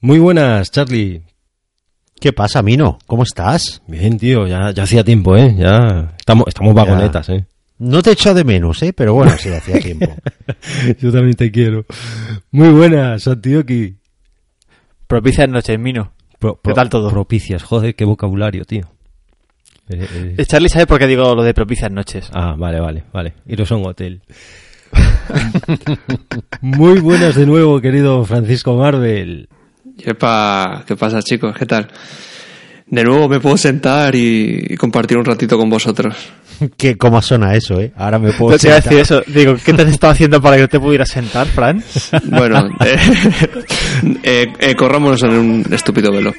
Muy buenas, Charlie. ¿Qué pasa, Mino? ¿Cómo estás? Bien, tío, ya, ya hacía tiempo, ¿eh? Ya estamos, estamos vagonetas, ¿eh? No te echo de menos, ¿eh? Pero bueno, sí, hacía tiempo. Yo también te quiero. Muy buenas, Antioqui. Propicias noches, Mino. Pro- ¿Qué tal todo? Propicias, joder, qué vocabulario, tío. Eh, eh, Eh, Charlie sabe por qué digo lo de propicias noches. Ah, vale, vale, vale. Iros a un hotel. Muy buenas de nuevo, querido Francisco Marvel. Yepa, ¿qué pasa chicos? ¿Qué tal? De nuevo me puedo sentar y, compartir un ratito con vosotros. ¿Qué, ¿Cómo suena eso, eh? Ahora me puedo No te iba a sentar. decir eso. Digo, ¿qué te has estado haciendo para que no te pudieras sentar, Fran? Bueno, eh, eh, eh, corrámonos en un estúpido velo.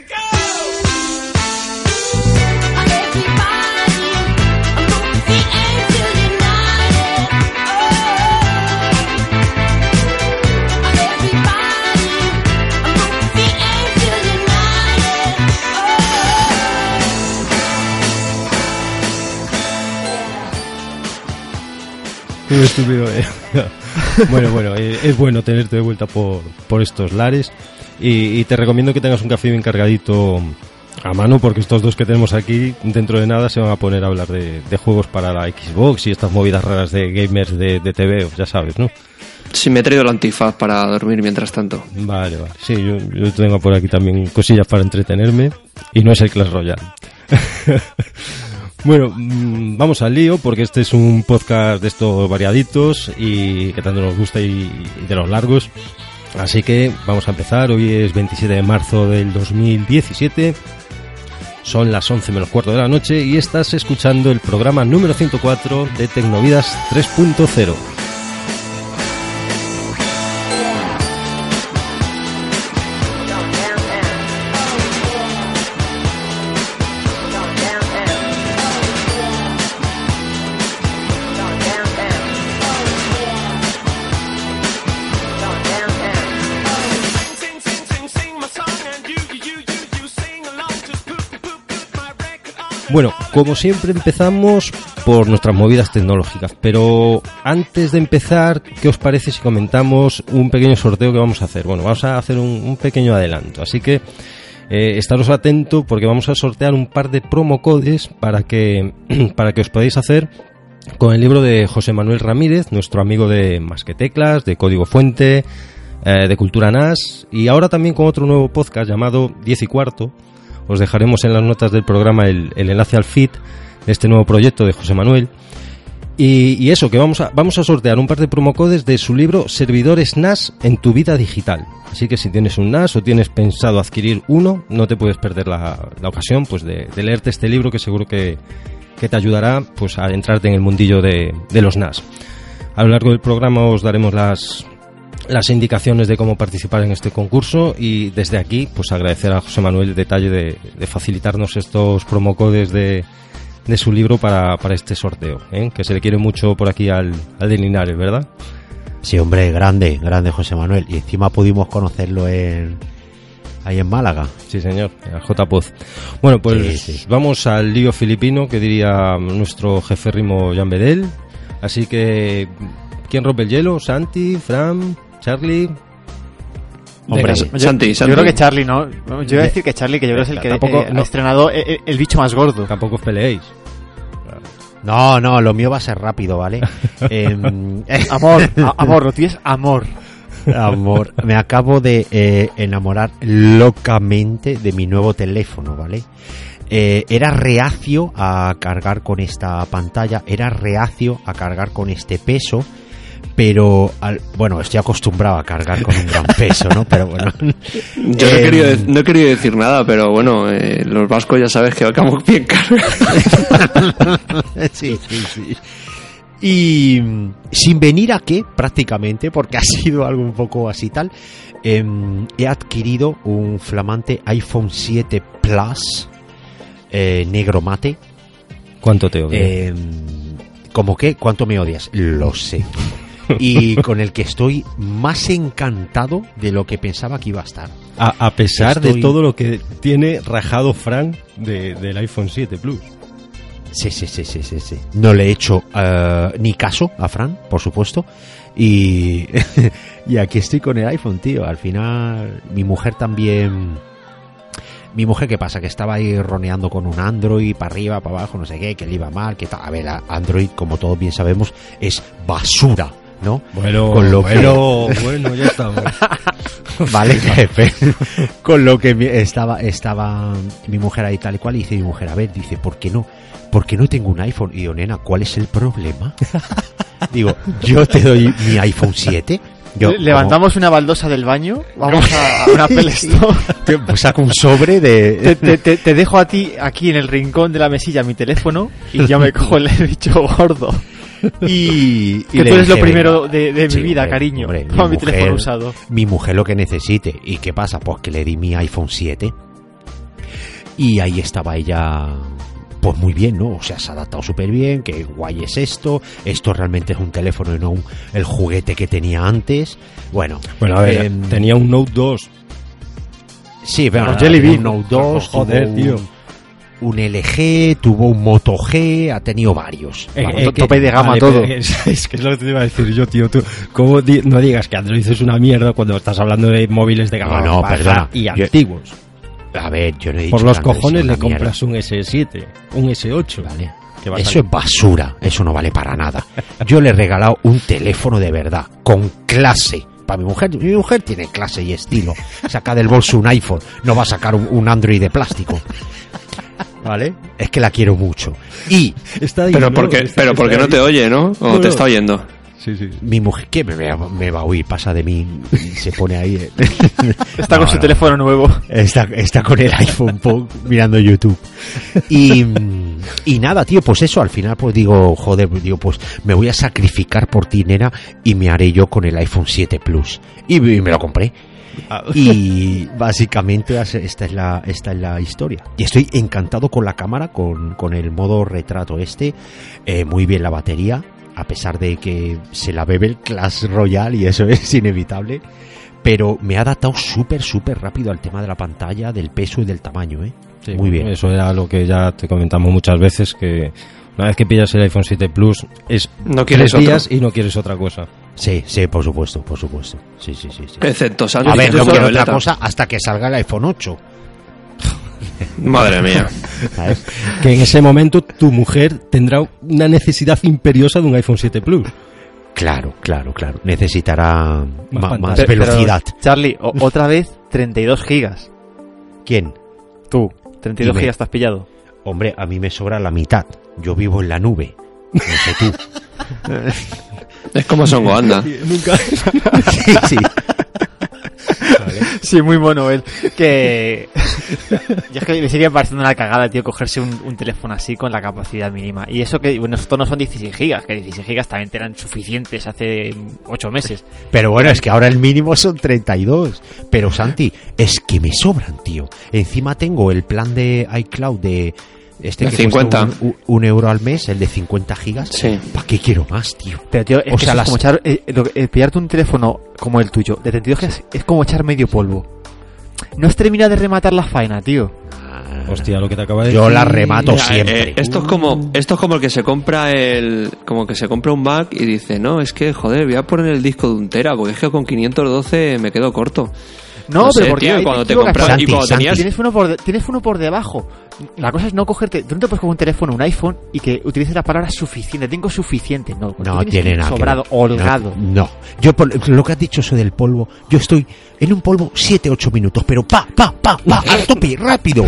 Un estúpido. eh. bueno, bueno, eh, es bueno tenerte de vuelta por, por estos lares. Y, y te recomiendo que tengas un café bien cargadito a mano, porque estos dos que tenemos aquí, dentro de nada, se van a poner a hablar de, de juegos para la Xbox y estas movidas raras de gamers de, de TV, ya sabes, ¿no? Sí, me he traído el antifaz para dormir mientras tanto. Vale, vale. Sí, yo, yo tengo por aquí también cosillas para entretenerme y no es el Clash Royale. bueno, mm, vamos al lío porque este es un podcast de estos variaditos y que tanto nos gusta y, y de los largos. Así que vamos a empezar. Hoy es 27 de marzo del 2017. Son las 11 menos cuarto de la noche y estás escuchando el programa número 104 de Tecnovidas 3.0. Bueno, como siempre empezamos por nuestras movidas tecnológicas, pero antes de empezar, ¿qué os parece si comentamos un pequeño sorteo que vamos a hacer? Bueno, vamos a hacer un, pequeño adelanto, así que eh, estaros atentos porque vamos a sortear un par de promocodes para que, para que os podáis hacer con el libro de José Manuel Ramírez, nuestro amigo de Más que Teclas, de Código Fuente, eh, de Cultura NAS, y ahora también con otro nuevo podcast llamado 10 y cuarto. Os dejaremos en las notas del programa el, enlace al feed de este nuevo proyecto de José Manuel. Y, y eso, que vamos a, vamos a sortear un par de promocodes de su libro Servidores NAS en tu vida digital. Así que si tienes un NAS o tienes pensado adquirir uno, no te puedes perder la, la ocasión pues de, de leerte este libro que seguro que, que te ayudará pues a entrarte en el mundillo de, de los NAS. A lo largo del programa os daremos las, las indicaciones de cómo participar en este concurso y desde aquí pues agradecer a José Manuel el detalle de, de facilitarnos estos promocodes de, de su libro para, para este sorteo, ¿eh? que se le quiere mucho por aquí al, al de Linares, ¿verdad? Sí, hombre, grande, grande José Manuel. Y encima pudimos conocerlo en ahí en Málaga. Sí, señor, al J. Poz. Bueno, pues Sí, sí. vamos al lío filipino que diría nuestro jefe Rimo Jan Bedel. Así que, ¿quién rompe el hielo? ¿Santi? ¿Fran? ¿Charlie? Hombre, Santi, Yo creo que Charlie, ¿no? Yo iba a decir que Charlie, que yo creo que es el que Tampoco- eh, no. ha estrenado eh, eh, el bicho más gordo. Tampoco os peleéis. No, no, lo mío va a ser rápido, ¿vale? Em, Amor, a- amor, lo tienes amor. Amor, me acabo de eh, enamorar locamente de mi nuevo teléfono, ¿vale? Eh, era reacio a cargar con esta pantalla, era reacio a cargar con este peso, pero al- bueno, estoy acostumbrado a cargar con un gran peso, ¿no? Pero bueno. Yo no, he Em, querido, de- no he querido decir nada, pero bueno, eh, los vascos ya sabes que vamos bien caros. sí, sí, sí. Y mm, sin venir a qué, prácticamente, porque ha sido algo un poco así tal, em, he adquirido un flamante iPhone 7 Plus eh, negro mate. ¿Cuánto te odio? Em, ¿Cómo qué? ¿Cuánto me odias? Lo sé. Y con el que estoy más encantado de lo que pensaba que iba a estar. a, a pesar de todo lo que tiene rajado Frank de- del iPhone 7 Plus. Sí, sí, sí, sí, sí, sí. No le he hecho eh, ni caso a Fran, por supuesto. Y, y aquí estoy con el iPhone, tío. Al final, mi mujer también. Mi mujer, ¿qué pasa? Que estaba ahí roneando con un Android, para arriba, para abajo, no sé qué, que le iba mal, que tal. A ver, Android, como todos bien sabemos, es basura, ¿no? Bueno, Con lo que- bueno, bueno, ya estamos. Vale, jefe. Con lo que mi- estaba, estaba mi mujer ahí tal y cual, y dice mi mujer, a ver, dice, ¿por qué no? ¿Por qué no tengo un iPhone? Y yo, nena, ¿cuál es el problema? Digo, yo te doy mi iPhone 7. Yo, Le- Levantamos una baldosa del baño, vamos a, a una Apple Store. ¿cómo? Te- pues saco un sobre de... te- te- te dejo a ti aquí en el rincón de la mesilla mi teléfono y yo me cojo el bicho gordo. Y, y Que tú eres lo dije, primero venga. de, de mi Sí, vida, hombre, cariño. hombre, Toma mi, mi teléfono mujer- usado. mi mujer lo que necesite. ¿Y qué pasa? Pues que le di mi iPhone 7 y ahí estaba ella pues muy bien, ¿no? O sea, se ha adaptado súper bien, que guay es esto, esto realmente es un teléfono y no un- el juguete que tenía antes. Bueno, Bueno, a ver, em, tenía un Note 2. sí, pero Jelly Bean. un Note 2, Joder, tuvo tío. Un, LG, tuvo un Moto G, ha tenido varios. Eh, Vamos, eh, que- tope de gama vale, todo. Es, es que es lo que te iba a decir yo, tío. Tú, ¿cómo di- no digas que Android es una mierda cuando estás hablando de móviles de gama No, no, baja perdona. y Yo- antiguos? A ver, yo no he dicho Por los cojones le mierda. compras un S7, un S8. Vale. Eso es basura, eso no vale para nada. Yo le he regalado un teléfono de verdad, con clase. Para mi mujer, mi mujer tiene clase y estilo. Saca del bolso un iPhone, no va a sacar un, un Android de plástico. ¿Vale? Es que la quiero mucho. Y Está ahí, Pero ¿no? porque, Está- pero está porque no te oye, ¿no? O No, te no. está oyendo. Sí, sí. mi mujer, ¿qué me, va- me va a oír? Pasa de mí y se pone ahí. eh. Está No, con su no. teléfono nuevo. Está, está con el iPhone mirando YouTube. Y, y nada, tío, pues eso, al final pues digo, joder, digo, pues me voy a sacrificar por ti, nena, y me haré yo con el iPhone 7 Plus. Y, y me lo compré. Y básicamente esta es la esta es la historia. Y estoy encantado con la cámara, con, con el modo retrato este. Eh, muy bien la batería, a pesar de que se la bebe el Clash Royale y eso es inevitable. Pero me ha adaptado súper, súper rápido al tema de la pantalla, del peso y del tamaño, ¿eh? Sí, Muy bien. Eso era lo que ya te comentamos muchas veces, que una vez que pillas el iPhone 7 Plus es No quieres tres días y no quieres otra cosa. Sí, sí, por supuesto, por supuesto. Sí, sí, sí. sí. Excepto A ver, que no quiero otra cosa hasta que salga el iPhone 8. Madre mía. ¿sabes? Que en ese momento tu mujer tendrá una necesidad imperiosa de un iPhone 7 Plus. Claro, claro, claro. Necesitará más pero, velocidad. Charlie, o- otra vez 32 gigas. ¿Quién? Tú, 32 Dime. gigas te has pillado. Hombre, a mí me sobra la mitad. Yo vivo en la nube. No sé tú. Es como Songo, anda. Nunca. Sí, sí. Sí, muy mono él. Que. Yo es que me sigue pareciendo una cagada, tío, cogerse un, un teléfono así con la capacidad mínima. Y eso que, bueno, estos no son 16 gigas, que 16 gigas también eran suficientes hace 8 meses. Pero bueno, es que ahora el mínimo son 32. Pero Santi, es que me sobran, tío. Encima tengo el plan de iCloud de este De que cuesta 50. Un, un euro al mes, el de 50 gigas. Sí. ¿Para qué quiero más, tío? Pero, tío, es O que sea, es como echar. eh, lo que- eh, pillarte un teléfono como el tuyo de 32 gigas es como echar medio polvo. No has terminado de rematar la faena, tío. Hostia, lo que te acaba de Yo decir. la remato Mira, siempre. eh, esto es como esto es como el que se compra el como que se compra un Mac y dice no es que joder voy a poner el disco de un tera porque es que con 512 me quedo corto No, No sé, pero porque tío, cuando te compras Santi, y cuando Santi. tenías Tienes uno, por de- tienes uno por debajo. La cosa es no cogerte. Tú no te puedes coger un teléfono, un iPhone y que utilices la palabra suficiente. Tengo suficiente. No, No tiene nada. que Sobrado, ver. holgado. No, no. Yo por lo que has dicho eso del polvo, yo estoy en un polvo 7-8 minutos, pero pa, pa, pa, pa, a tope, rápido.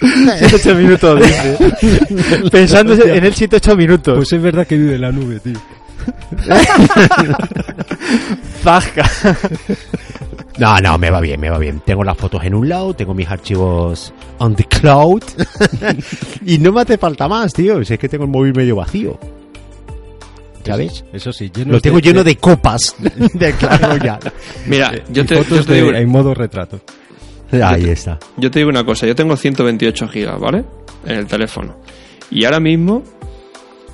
7-8 minutos, dice. Pensando en el 7-8 minutos. Pues es verdad que vive en la nube, tío. Zasca. No, no, me va bien, me va bien. Tengo las fotos en un lado, tengo mis archivos on the cloud. y no me hace falta más, tío. Si es que tengo el móvil medio vacío. ¿Sabes? Eso sí, lleno Lo tengo lleno de copas de Clash Royale. mira yo te, yo fotos te de- digo, en modo retrato. Ahí está. yo te digo una cosa yo tengo 128 gigas vale en el teléfono y ahora mismo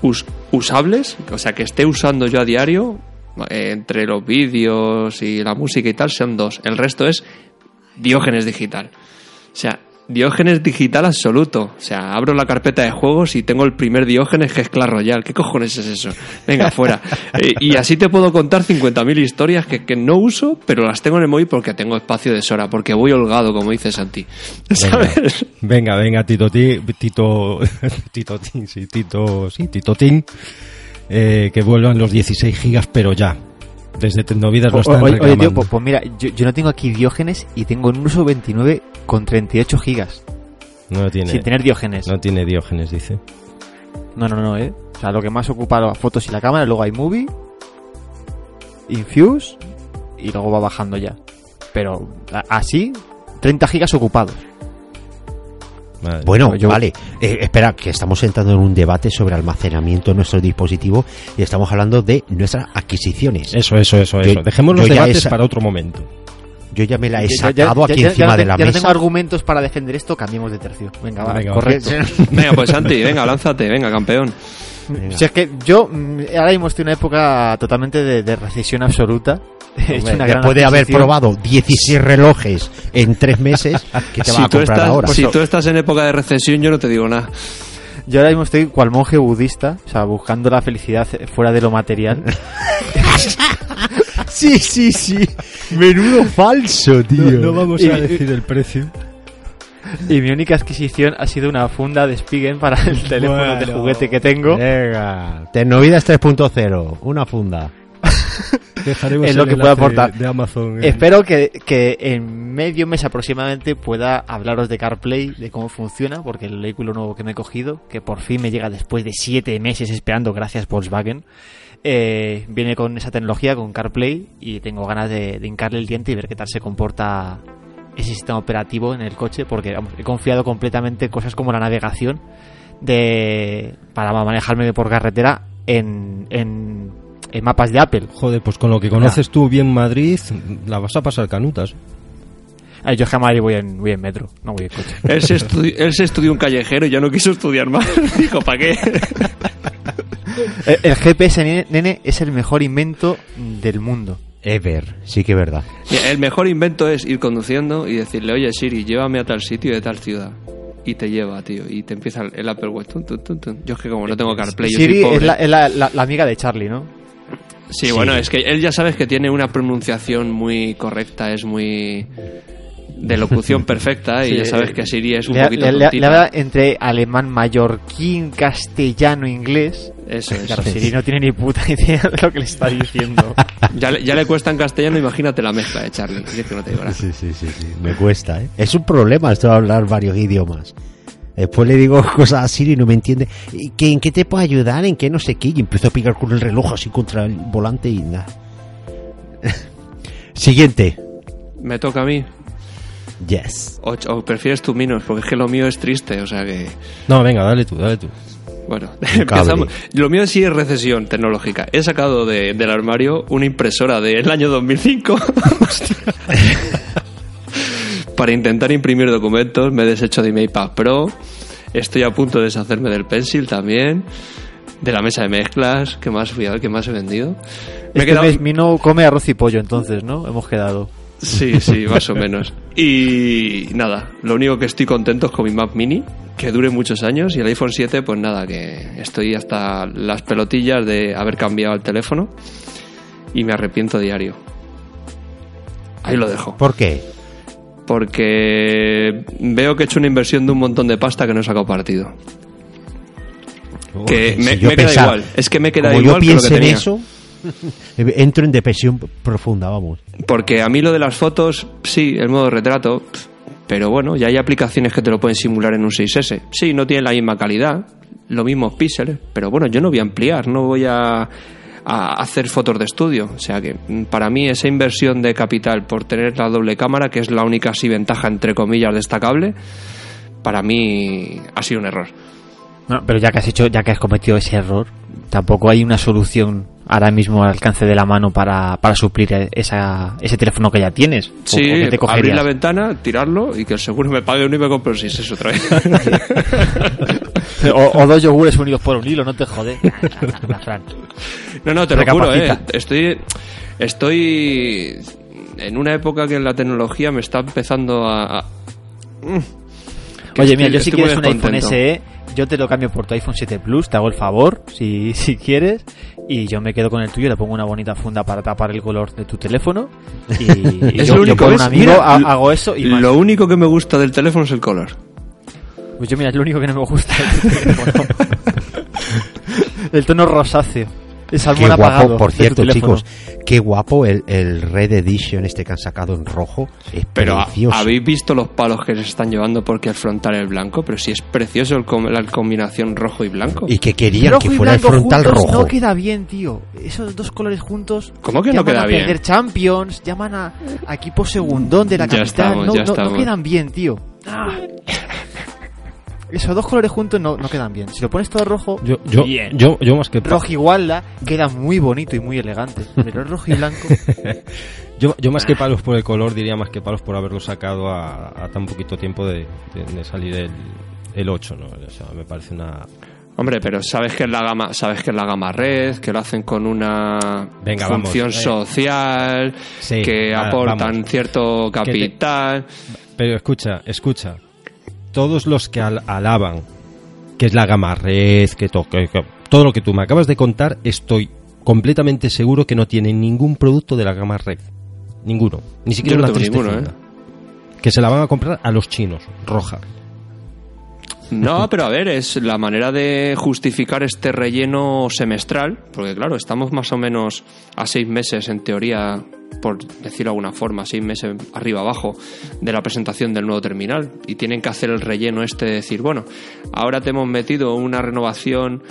us- usables o sea que esté usando yo a diario entre los vídeos y la música y tal son dos el resto es diógenes digital o sea Diógenes digital absoluto. O sea, abro la carpeta de juegos y tengo el primer Diógenes que es Clash Royale. ¿Qué cojones es eso? Venga, fuera. Eh, y así te puedo contar 50.000 historias que, que no uso, pero las tengo en el móvil porque tengo espacio de Sora, porque voy holgado, como dice Santi. ¿Sabes? Venga, venga, Tito Ti- Tito Tito Tin, sí, Tito, sí, Tito Tin, eh, que vuelvan los 16 gigas, pero ya. Desde Tecnovidas lo están oye, oye, tío, reclamando. pues, pues mira, yo, yo no tengo aquí Diógenes y tengo en uso 29 con 38 gigas. no tiene, Sin tener Diógenes. no tiene Diógenes, dice. No, no, no, eh. O sea, lo que más ocupa las fotos y la cámara, luego hay Movie, Infuse y luego va bajando ya. Pero así, 30 gigas ocupados. Madre. Bueno, Yo- vale. Eh, espera, que estamos entrando en un debate sobre almacenamiento de nuestro dispositivo y estamos hablando de nuestras adquisiciones. Eso, eso, eso, Yo- eso. Dejemos los yo ya debates esa- para otro momento. Yo ya me la he Ya- ya- sacado ya- aquí ya- encima ya de la ya no mesa. tengo argumentos para defender esto, cambiemos de tercio. Venga, va, Venga, correcto. Venga, pues Santi, venga, lánzate, venga, campeón. Venga. Si es que yo mm, ahora mismo estoy en una época totalmente de, de recesión absoluta. He hecho una gran después de haber probado 16 relojes en tres meses, ¿qué te Si a tú, comprar estás, ahora? si tú estás en época de recesión, yo no te digo nada. Yo ahora mismo estoy cual monje budista, o sea, buscando la felicidad fuera de lo material. Sí, sí, sí. Menudo falso, tío. vamos Y- a decir el precio. y mi única adquisición ha sido una funda de Spigen para el teléfono de Bueno. juguete que tengo. Venga. Tecnovidas 3.0. Una funda. Dejaremos Es lo que enlace aportar. de Amazon. eh. Espero que, que en medio mes aproximadamente pueda hablaros de CarPlay, de cómo funciona, porque el vehículo nuevo que me he cogido, que por fin me llega después de siete meses esperando, gracias Volkswagen, eh, viene con esa tecnología, con CarPlay, y tengo ganas de, de hincarle el diente y ver qué tal se comporta ese sistema operativo en el coche, porque vamos, he confiado completamente en cosas como la navegación de para manejarme por carretera en, en, en mapas de Apple. Joder, pues con lo que conoces tú bien Madrid, la vas a pasar canutas. Ah, Yo jamás voy en, voy en metro, no voy en coche. Él se, estudi- él se estudió un callejero y ya no quiso estudiar más. Dijo, ¿para qué? El, el GPS, nene, nene, es el mejor invento del mundo. Ever. Sí que es verdad. El mejor invento es ir conduciendo y decirle, oye Siri, llévame a tal sitio de tal ciudad. Y te lleva, tío. Y te empieza el- Apple Watch. tun, tun, tun, tun. Yo es que como no tengo CarPlay, yo soy Siri pobre. es, la, es la- la- la amiga de Charlie, ¿no? Sí, bueno, es que él ya sabes que tiene una pronunciación muy correcta, es muy de locución perfecta y ya sabes eh, que Siri es un Le, poquito le- le- habla entre alemán, mallorquín, castellano, inglés. Eso es. Claro, Siri no tiene ni puta idea de lo que le está diciendo. Ya, le- ya le cuesta en castellano, imagínate la mezcla de Charlie. Que no te. Sí, sí, sí, sí. Me cuesta, ¿eh? Es un problema esto de hablar varios idiomas. Después le digo cosas a Siri y no me entiende. ¿Y qué, ¿En qué te puedo ayudar? ¿En qué no sé qué? Y empiezo a picar con el reloj así contra el volante y nada. Siguiente. Me toca a mí. Yes. O, o prefieres tú menos, porque es que lo mío es triste, o sea que... No, venga, dale tú, dale tú. Bueno, empezamos. Lo mío sí es recesión tecnológica. He sacado de- del armario una impresora del año 2005 Hostia. Para intentar imprimir documentos. Me he deshecho de mi iPad Pro. Estoy a punto de deshacerme del Pencil también. De la mesa de mezclas. ¿Qué más fui a ver? ¿Qué más he vendido? Me he Este quedado... mes Mino come arroz y pollo, entonces, ¿no? Hemos quedado. Sí, sí, más o menos. Y nada, lo único que estoy contento es con mi Mac Mini, que dure muchos años, y el iPhone 7, pues nada, que estoy hasta las pelotillas de haber cambiado el teléfono y me arrepiento diario. Ahí lo dejo. ¿Por qué? Porque veo que he hecho una inversión de un montón de pasta que no he sacado partido. Que Si me, me queda igual. Es que me queda Como igual yo que lo que pienso en eso, entro en depresión profunda, vamos. Porque a mí lo de las fotos, sí, el modo retrato, pero bueno, ya hay aplicaciones que te lo pueden simular en un 6S. Sí, no tienen la misma calidad, los mismos píxeles, pero bueno, yo no voy a ampliar, no voy a, a hacer fotos de estudio. O sea que mm, para mí esa inversión de capital por tener la doble cámara, que es la única así ventaja entre comillas destacable, para mí ha sido un error. No, pero ya que has hecho, ya que has cometido ese error, tampoco hay una solución ahora mismo al alcance de la mano para, para suplir esa, ese teléfono que ya tienes. ¿O- Sí, o qué te abrir la ventana, tirarlo y que el seguro me pague uno y me compre un 6S otra vez. o, o dos yogures unidos por un hilo, no te jode. No, no, te lo juro, eh. Estoy, estoy en una época que la tecnología me está empezando a... a- Mm. que Oye, estoy- mira, yo si quieres un iPhone. SE, yo te lo cambio por tu iPhone 7 Plus, te hago el favor, si, si quieres, y yo me quedo con el tuyo, le pongo una bonita funda para tapar el color de tu teléfono, y, y Es yo, lo yo único, por un ¿ves? amigo Mira, hago eso y más. Lo único que me gusta del teléfono es el color. Pues yo mira, es lo único que no me gusta de tu teléfono. el tono rosáceo. El Qué salmón guapo, apagado por cierto, chicos, qué guapo el, el Red Edition este que han sacado en rojo. Es Pero ¿ha- precioso. habéis visto los palos que se están llevando porque el frontal es blanco, pero si es precioso el com- la combinación rojo y blanco. Y que querían Rojo que fuera el blanco frontal rojo. No queda bien, tío. Esos dos colores juntos. ¿Cómo que no llaman queda a bien? perder Champions, llaman a, a equipo segundón de la Ya capital. estamos, no, ya no- no estamos. quedan bien, tío. Ah. Esos dos colores juntos no, no quedan bien. Si lo pones todo rojo, Yo, yo, Bien. yo, yo más que rojo igualda, queda muy bonito y muy elegante. Pero el rojo y blanco. yo, yo más que palos por el color diría más que palos por haberlo sacado a, a tan poquito tiempo de, de- de salir el, el 8, ¿no? O sea, me parece una Hombre, pero sabes que es la gama, sabes que es la gama red, que lo hacen con una Venga, función social, Sí, que aportan vamos. cierto te- capital. Pero escucha, escucha. Todos los que al- alaban que es la gama red, que, to- que- que- todo lo que tú me acabas de contar, estoy completamente seguro que no tienen ningún producto de la gama red. Ninguno. Ni siquiera no una tengo triste ninguno, funda. ¿eh? Que se la van a comprar a los chinos, roja. No, pero a ver, es la manera de justificar este relleno semestral, porque claro, estamos más o menos a seis meses, en teoría, por decirlo de alguna forma, seis meses arriba abajo de la presentación del nuevo terminal, y tienen que hacer el relleno este de decir, bueno, ahora te hemos metido una renovación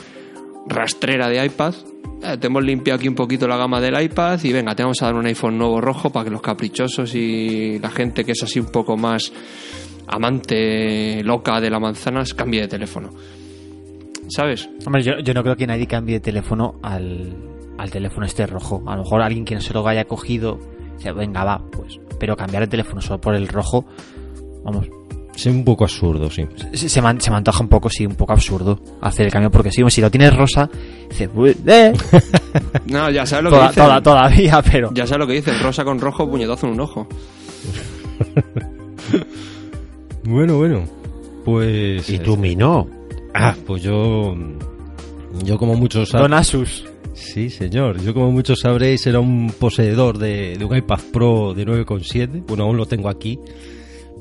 rastrera de iPad, eh, te hemos limpiado aquí un poquito la gama del iPad y venga, te vamos a dar un iPhone nuevo rojo para que los caprichosos y la gente que es así un poco más amante loca de la manzana cambie de teléfono. ¿Sabes? Hombre, yo, yo no creo que nadie cambie de teléfono al, al teléfono este rojo. A lo mejor alguien que no se lo haya cogido, dice, venga, va, pues. Pero cambiar el teléfono solo por el rojo, vamos, Es un poco absurdo, sí. se, se, me, se me antoja un poco, sí, un poco absurdo hacer el cambio, porque sí, si lo tienes rosa, dices, "Uy, eh". No, ya sabes lo que dicen. toda- todavía, pero. Ya sabes lo que dicen, rosa con rojo, puñetazo en un ojo. Bueno, bueno. Pues. Y tú, mi no. Ah, pues yo. Yo, como muchos Don Asus. Sí, señor. Yo, como muchos sabréis, era un poseedor de, de un iPad Pro de 9,7. Bueno, aún lo tengo aquí.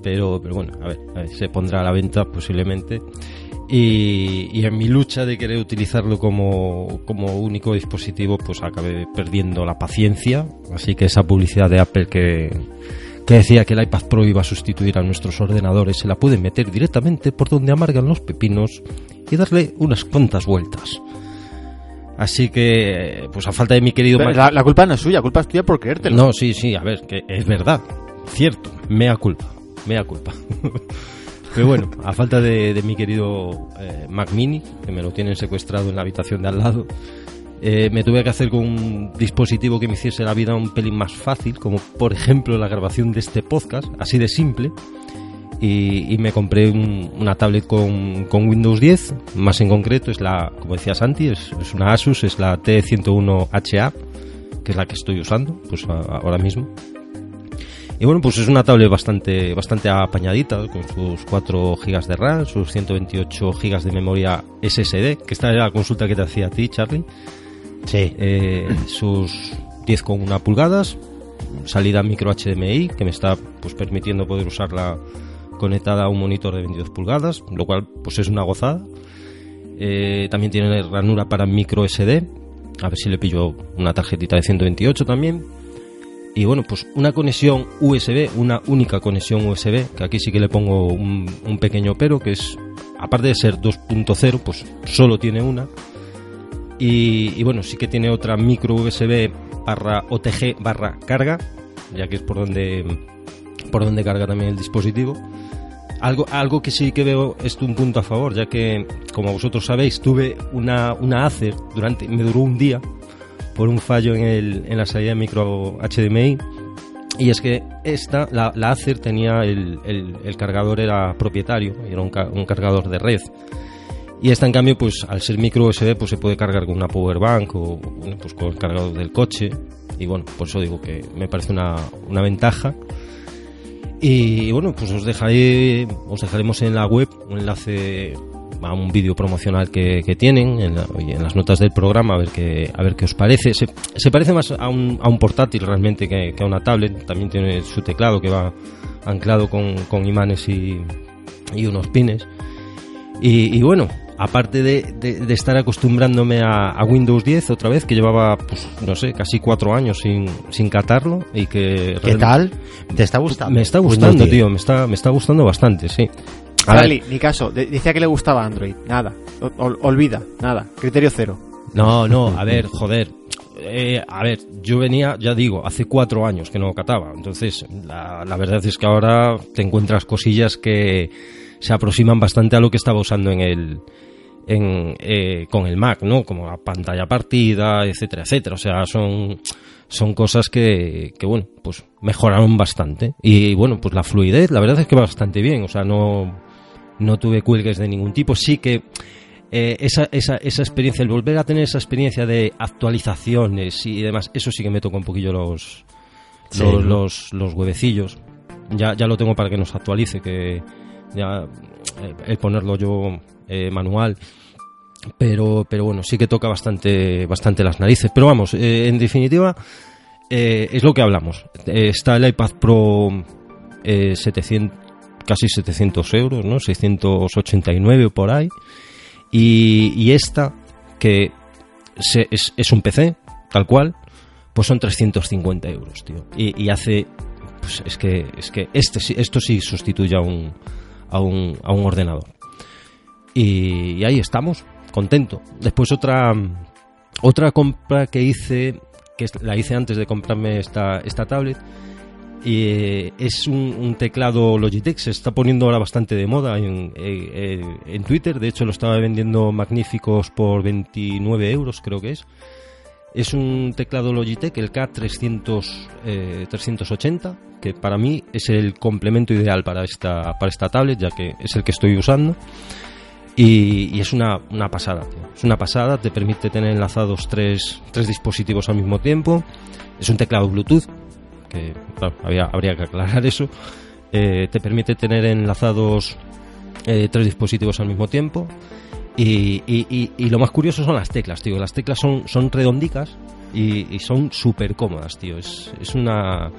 Pero, pero bueno, a ver, a ver, se pondrá a la venta posiblemente. Y, y en mi lucha de querer utilizarlo como, como único dispositivo, pues acabé perdiendo la paciencia. Así que esa publicidad de Apple que, que decía que el iPad Pro iba a sustituir a nuestros ordenadores, se la pueden meter directamente por donde amargan los pepinos y darle unas cuantas vueltas. Así que, pues a falta de mi querido La, la culpa no es suya, culpa es tuya por creértelo. no, sí, sí, a ver, que es verdad, cierto, mea culpa, mea culpa. Pero bueno, a falta de, de mi querido eh, Mac Mini, que me lo tienen secuestrado en la habitación de al lado, eh, me tuve que hacer con un dispositivo que me hiciese la vida un pelín más fácil, como por ejemplo la grabación de este podcast, así de simple. Y, me compré un- una tablet con, con Windows 10, más en concreto es la, como decía Santi, es, es una Asus, es la T101HA, que es la que estoy usando pues a- ahora mismo. Y bueno, pues es una tablet bastante, bastante apañadita, con sus 4 GB de RAM, sus 128 GB de memoria SSD, que esta era la consulta que te hacía a ti, Charlie. Sí. Eh, sus 10,1 pulgadas, salida micro HDMI, que me está pues permitiendo poder usarla conectada a un monitor de 22 pulgadas, lo cual pues es una gozada. Eh, también tiene ranura para micro SD, a ver si le pillo una tarjetita de 128 también. Y bueno, pues una conexión USB, una única conexión USB, que aquí sí que le pongo un, un pequeño pero, que es, aparte de ser 2.0, pues solo tiene una. Y, y bueno, sí que tiene otra micro USB barra OTG barra carga, ya que es por donde, por donde carga también el dispositivo. Algo, algo que sí que veo es un punto a favor, ya que, como vosotros sabéis, tuve una, una Acer durante, me duró un día por un fallo en, el, en la salida de micro HDMI. Y es que esta, la, la Acer tenía el, el, el cargador era propietario, era un, un cargador de red. Y esta en cambio, pues al ser micro USB, pues se puede cargar con una power bank o pues con el cargador del coche. Y bueno, por eso digo que me parece una, una ventaja. Y bueno, pues os dejaré, os dejaremos en la web un enlace a un vídeo promocional que, que tienen en, la- en las notas del programa a ver qué a ver qué os parece se, parece más a un, a un portátil realmente que, a una tablet también tiene su teclado que va anclado con, con imanes y, y unos pines y bueno aparte de, de- de estar acostumbrándome a, a Windows 10 otra vez que llevaba pues no sé casi cuatro años sin, sin catarlo y que ¿Qué tal? ¿Te está gustando? me está gustando 10. tío me está me está gustando bastante sí A Charlie, ni caso. De- decía que le gustaba Android. Nada. Ol- olvida. Nada. Criterio cero. No, no, a ver, joder. Eh, a ver, yo venía, ya digo, hace cuatro años que no cataba. Entonces, la, la verdad es que ahora te encuentras cosillas que se aproximan bastante a lo que estaba usando en el. En, eh, con el Mac, ¿no? Como la pantalla partida, etcétera, etcétera. O sea, son, son cosas que, que, bueno, pues mejoraron bastante. Y bueno, pues la fluidez, la verdad es que va bastante bien. O sea, no, no tuve cuelgues de ningún tipo. Sí que eh, esa, esa, esa experiencia, el volver a tener esa experiencia de actualizaciones y demás, eso sí que me toca un poquillo los, Sí, los, los, los huevecillos. Ya, ya lo tengo para que nos actualice, que ya eh, el ponerlo yo eh, manual. Pero, pero bueno, sí que toca bastante, bastante las narices. Pero vamos, eh, en definitiva, eh, es lo que hablamos. Está el iPad Pro eh, 700, casi 700 euros, ¿no? 689 por ahí. Y, esta, que es, es un PC, tal cual, pues son 350 euros, tío. Y, hace, pues es que, es que este, esto sí sustituye a un, a un, a un ordenador. Y, ahí estamos, contento. Después otra, otra compra que hice, que la hice antes de comprarme esta, esta tablet, eh, es un, teclado Logitech, se está poniendo ahora bastante de moda en, eh, eh, en Twitter, de hecho lo estaba vendiendo magníficos por 29 euros creo que es. Es un teclado Logitech, el K300, eh, 380, que para mí es el complemento ideal para esta, para esta tablet, ya que es el que estoy usando. Y, es una, una pasada, tío. Es una pasada, te permite tener enlazados tres, tres dispositivos al mismo tiempo. Es un teclado Bluetooth, que había- habría que aclarar eso. Eh, te permite tener enlazados eh, tres dispositivos al mismo tiempo. Y, y- lo más curioso son las teclas, tío. Las teclas son, son redondicas y, y son súper cómodas, tío. Es, es una...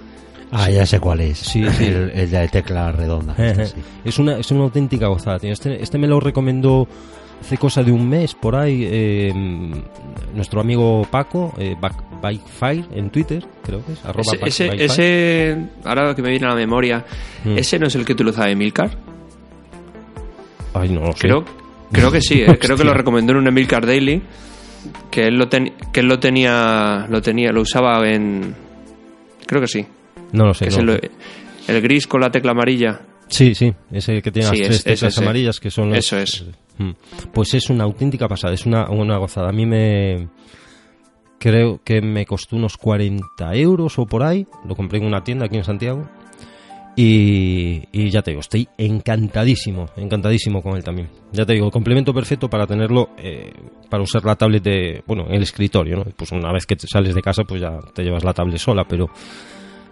Ah, ya sé cuál es. Sí, sí. El, el de tecla redonda. este sí. Es una, es una auténtica gozada, tío. Este, este me lo recomendó hace cosa de un mes por ahí eh, nuestro amigo Paco, eh, Back- Bikefire en Twitter, creo que es. Arroba Ese, ese, ahora que me viene a la memoria, Mm. ¿ese no es el que utilizaba Emilcar? Ay, no lo sé. Creo, creo que sí, ¿eh? creo que lo recomendó en un Emilcar Daily, que él lo, ten- que él lo tenía, lo tenía, lo usaba en... Creo que sí, No lo sé. que no es el, el gris con la tecla amarilla. Sí, sí, ese que tiene Sí, las tres es- es teclas ese. amarillas que son los- Eso es. Mm. Pues es una auténtica pasada, es una, una gozada. A mí me... Creo que me costó unos 40 euros o por ahí. Lo compré en una tienda aquí en Santiago. Y, y ya te digo, estoy encantadísimo, encantadísimo con él también. Ya te digo, complemento perfecto para tenerlo, eh, para usar la tablet de, bueno, en el escritorio, ¿no? Pues una vez que te sales de casa, pues ya te llevas la tablet sola, pero,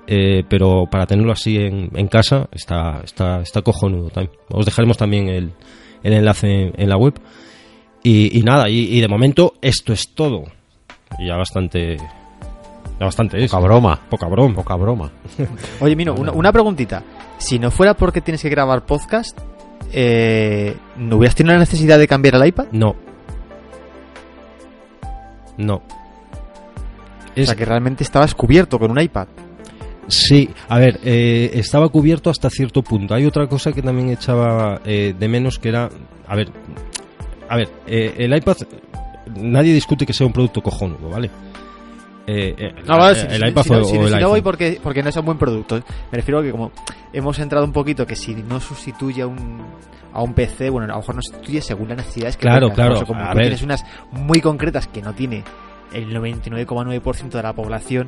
eh, pero para tenerlo así en, en casa está, está, está cojonudo también. Os dejaremos también el, el enlace en, en la web. Y, y nada, y, y de momento esto es todo. Y ya bastante, ya bastante es. Poca broma. Poca broma. Poca broma. Oye, Mino, una, una preguntita. Si no fuera porque tienes que grabar podcast, eh, ¿no hubieras tenido la necesidad de cambiar el iPad? No. No. O sea, que realmente estabas cubierto con un iPad. Sí, a ver, eh, estaba cubierto hasta cierto punto. Hay otra cosa que también echaba eh, de menos que era, a ver, a ver, eh, el iPad, nadie discute que sea un producto cojonudo, ¿vale? Eh, eh, No, vale, el si, iPad si- si o, no, si- o el si no iPhone. voy porque, porque no es un buen producto. Me refiero a que como hemos entrado un poquito que si no sustituye a un, a un PC, bueno, a lo mejor no sustituye según las necesidades que Claro, tengas, claro, ¿no? O sea, como a tú ver. tienes unas muy concretas que no tiene el 99,9% de la población.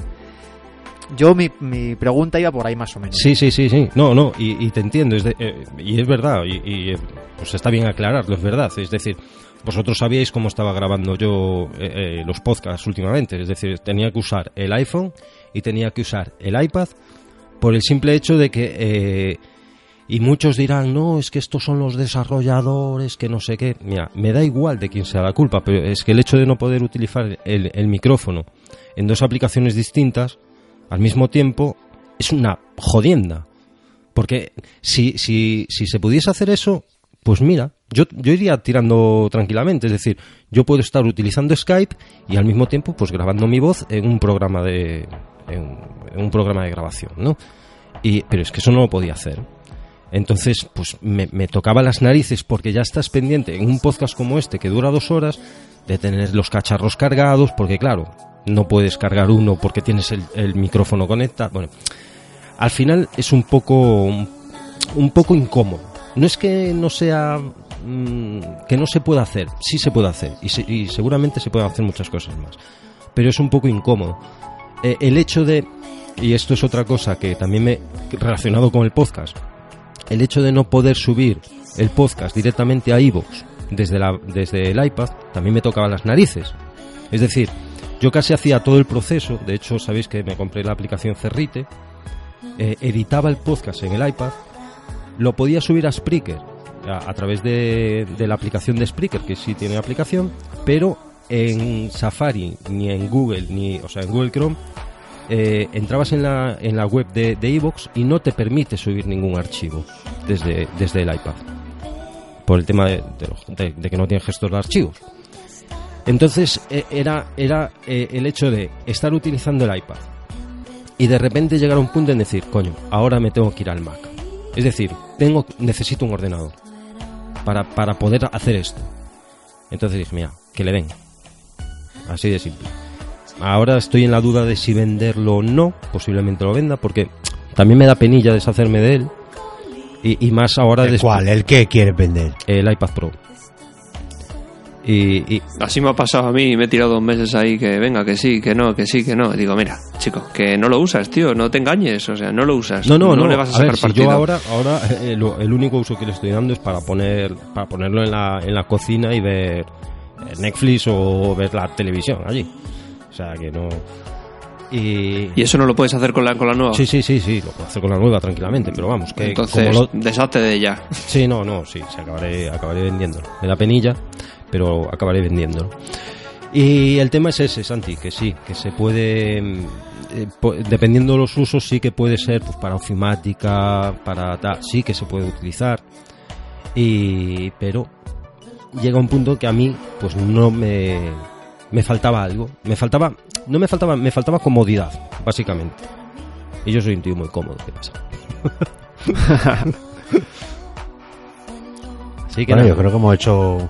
Yo mi, mi pregunta iba por ahí más o menos. Sí, sí, sí, sí. No, no, y, te entiendo. Es de- eh, y es verdad. Y, y, eh, pues está bien aclararlo, es verdad. Es decir, vosotros sabíais cómo estaba grabando yo eh, eh, los podcasts últimamente. Es decir, tenía que usar el iPhone y tenía que usar el iPad por el simple hecho de que y muchos dirán no es que estos son los desarrolladores que no sé qué mira me da igual de quién sea la culpa pero es que el hecho de no poder utilizar el micrófono en dos aplicaciones distintas al mismo tiempo es una jodienda porque si, si, si se pudiese hacer eso pues mira, yo, yo iría tirando tranquilamente, es decir, yo puedo estar utilizando Skype y al mismo tiempo pues grabando mi voz en un programa de en, en un programa de grabación, ¿no? Y, pero es que eso no lo podía hacer. Entonces, pues me, me tocaba las narices porque ya estás pendiente en un podcast como este que dura dos horas de tener los cacharros cargados, porque claro, no puedes cargar uno porque tienes el, micrófono conectado. Bueno, al final es un poco un, poco incómodo. No es que no sea mm, que no se pueda hacer, sí se puede hacer y, se- y seguramente se pueden hacer muchas cosas más, pero es un poco incómodo. Eh, el hecho de y esto es otra cosa que también me relacionado con el podcast, el hecho de no poder subir el podcast directamente a iVoox desde desde el iPad también me tocaba las narices. Es decir, yo casi hacía todo el proceso, de hecho sabéis que me compré la aplicación Cerrite, eh, editaba el podcast en el iPad, lo podía subir a Spreaker a, través de, la aplicación de Spreaker, que sí tiene aplicación, pero en Safari, ni en Google, ni, o sea, en Google Chrome, eh, entrabas en la, en la web de iVoox y no te permite subir ningún archivo desde, el iPad. Por el tema de que no tiene gestor de archivos. Entonces eh, era, era eh, el hecho de estar utilizando el iPad y de repente llegar a un punto en decir, coño, ahora me tengo que ir al Mac. Es decir, tengo, necesito un ordenador para, para poder hacer esto. Entonces dije, mira, que le den. Así de simple. Ahora estoy en la duda de si venderlo o no. Posiblemente lo venda porque también me da penilla deshacerme de él. Y, y más ahora ¿El después- cuál? ¿El qué quieres vender? El iPad Pro. Y, y- Así me ha pasado a mí y me he tirado dos meses ahí que venga, que sí, que no, que sí, que no. Digo, mira, chico, que no lo usas, tío, no te engañes, o sea, no lo usas. no, no, no. le vas a a sacar ver, si partido. yo ahora, ahora eh, el único uso que le estoy dando es para poner, para ponerlo en la, en la cocina y ver eh, Netflix o ver la televisión allí. O sea que no. Y, Y eso no lo puedes hacer con la, con la nueva. sí, sí, sí, sí, lo puedo hacer con la nueva tranquilamente, pero vamos, que Entonces, como lo, deshazte de ella. Sí, no, no, sí, sí, acabaré, acabaré vendiéndolo. Me da penilla, pero acabaré vendiéndolo. Y el tema es ese, Santi, que sí, que se puede, eh, po- dependiendo de los usos, sí que puede ser pues, para ofimática, para tal, sí que se puede utilizar. Y, pero llega un punto que a mí, pues no me, me faltaba algo. Me faltaba, no me faltaba, me faltaba comodidad, básicamente. Y yo soy un tío muy cómodo, ¿qué pasa? Así que Bueno, nada. yo creo que hemos hecho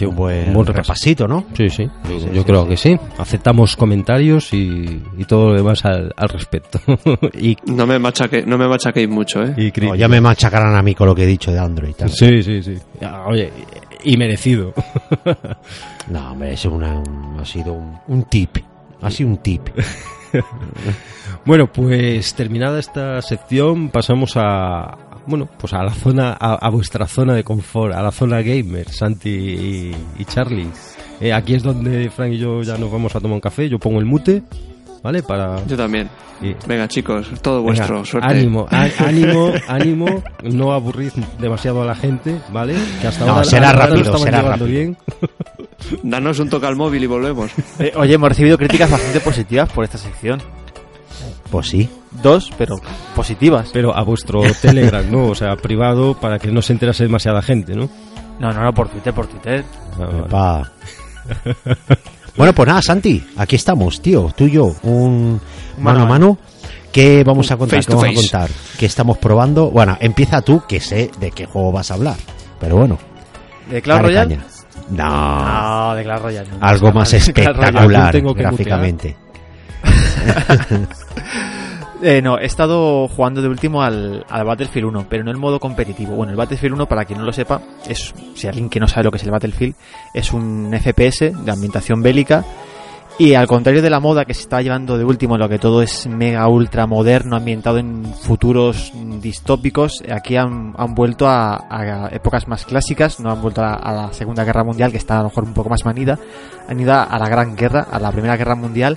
Sí, un buen, un buen repaso. repasito, ¿no? Sí, sí, yo, Sí, yo sí, creo sí. que sí. Aceptamos comentarios y, y todo lo demás al, al respecto. y, No me, machaque, no me machaquéis mucho, ¿eh? y No, críticas. ya me machacarán a mí con lo que he dicho de Android. Sí, sí, sí. Oye, y merecido. No, hombre, es una, un- ha sido un, un tip. Ha sido un tip. bueno, pues terminada esta sección, pasamos a bueno, pues a la zona, a, a vuestra zona de confort, a la zona gamer, Santi y, y Charlie. Eh, aquí es donde Frank y yo ya nos vamos a tomar un café. Yo pongo el mute, ¿vale? Para Yo también. y- Venga, chicos, todo Venga, vuestro, suerte. Ánimo, ánimo, ánimo, no aburrid demasiado a la gente, ¿vale? Que hasta No, ahora, será rápido, estaban será rápido. bien. Danos un toque al móvil y volvemos. Eh, oye, hemos recibido críticas bastante positivas por esta sección. Pues sí. Dos, pero positivas. Pero a vuestro Telegram, ¿no? O sea, privado para que no se enterase demasiada gente, ¿no? No, no, no, por Twitter, por Twitter. Ah, vale. Bueno, pues nada, Santi, aquí estamos, tío. Tú y yo, un mano a mano. ¿Qué vamos a contar? Face ¿Qué vamos a contar? ¿Qué estamos probando? Bueno, empieza tú, que sé de qué juego vas a hablar. Pero bueno, ¿De Clash Royale? caña. No, No, de Clash Royale. no. algo más espectacular gráficamente. Eh, no, he estado jugando de último al, Battlefield 1, pero no en modo competitivo. Bueno, el Battlefield 1, para quien no lo sepa, es, si alguien que no sabe lo que es el Battlefield, es un FPS de ambientación bélica. Y al contrario de la moda que se está llevando de último, lo que todo es mega ultra moderno, ambientado en futuros distópicos, aquí han, vuelto a, a épocas más clásicas, no han vuelto a, a la Segunda Guerra Mundial, que está a lo mejor un poco más manida, han ido a la Gran Guerra, a la Primera Guerra Mundial.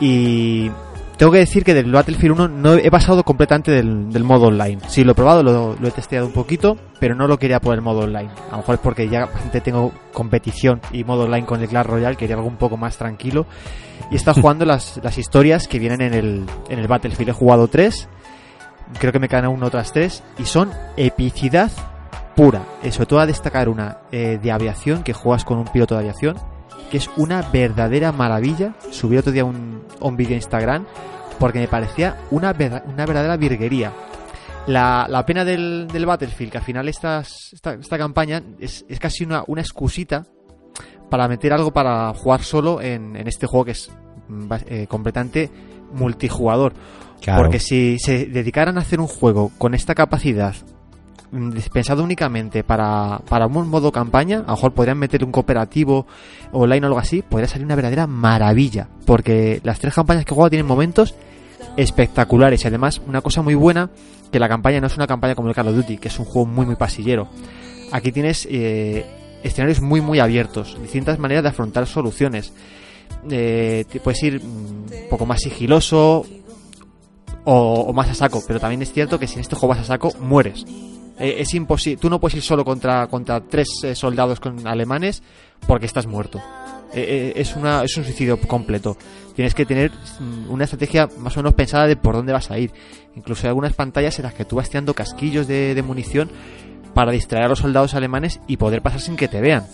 Y tengo que decir que del Battlefield 1 no he pasado completamente del, del modo online. Sí, lo he probado, lo, lo he testeado un poquito, pero no lo quería por el modo online. A lo mejor es porque ya tengo competición y modo online con el Clash Royale, quería algo un poco más tranquilo. Y he estado jugando las, las historias que vienen en el, en el Battlefield. He jugado tres, creo que me quedan aún otras tres, y son epicidad pura. Eh, sobre todo a destacar una eh, de aviación, que juegas con un piloto de aviación, que es una verdadera maravilla. Subí otro día un, un vídeo a Instagram porque me parecía una, una verdadera virguería. La, la pena del, del Battlefield, que al final estas- esta, esta campaña es, es casi una, una excusita para meter algo para jugar solo en, en este juego que es mm, eh, completamente multijugador. Claro. Porque si se dedicaran a hacer un juego con esta capacidad pensado únicamente para, para un modo campaña, a lo mejor podrían meter un cooperativo online o algo así, podría salir una verdadera maravilla. Porque las tres campañas que jugado tienen momentos espectaculares y además una cosa muy buena que la campaña no es una campaña como el Call of Duty, que es un juego muy muy pasillero. Aquí tienes eh, escenarios muy muy abiertos, distintas maneras de afrontar soluciones. Eh, puedes ir mm, un poco más sigiloso o más a saco, pero también es cierto que si en este juego vas a saco, mueres. Eh, es imposible, tú no puedes ir solo contra, contra tres eh, soldados con alemanes porque estás muerto. Eh, eh, es, una, es un suicidio completo. Tienes que tener mm, una estrategia más o menos pensada de por dónde vas a ir. Incluso hay algunas pantallas en las que tú vas tirando casquillos de, de munición para distraer a los soldados alemanes y poder pasar sin que te vean.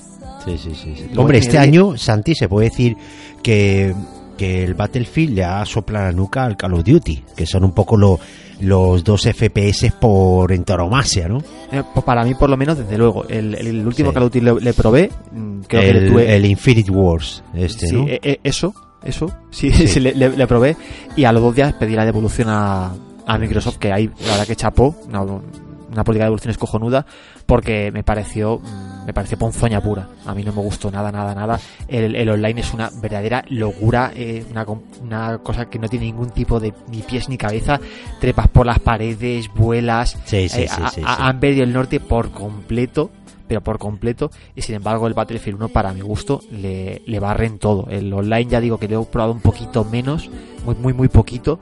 Sí, sí, sí, Hombre, este de- año, Santi, se puede decir que, que el Battlefield le ha soplado la nuca al Call of Duty, que son un poco lo- los dos FPS por entonomasia, ¿no? Eh, pues para mí, por lo menos, desde luego. El, el último Sí. Call of Duty le, le probé. mm, Creo que le tuve. el Infinite Wars, este, sí, ¿no? eh, eh, eso, eso. Sí, Sí. sí, le, le- le probé. Y a los dos días pedí la devolución a, a Microsoft, que ahí, la verdad que chapó. Una, una política de devoluciones cojonuda. Porque me pareció, mm, me pareció ponzoña pura. A mí no me gustó nada, nada, nada. El, el online es una verdadera locura. eh, una, una cosa que no tiene ningún tipo de ni pies ni cabeza. Trepas por las paredes, vuelas. Sí, sí, Eh, sí, sí. Han perdido el norte por completo, pero por completo. Y sin embargo, el Battlefield 1, para mi gusto, le, le barren todo. El online, ya digo que lo he probado un poquito menos, muy, muy, muy poquito.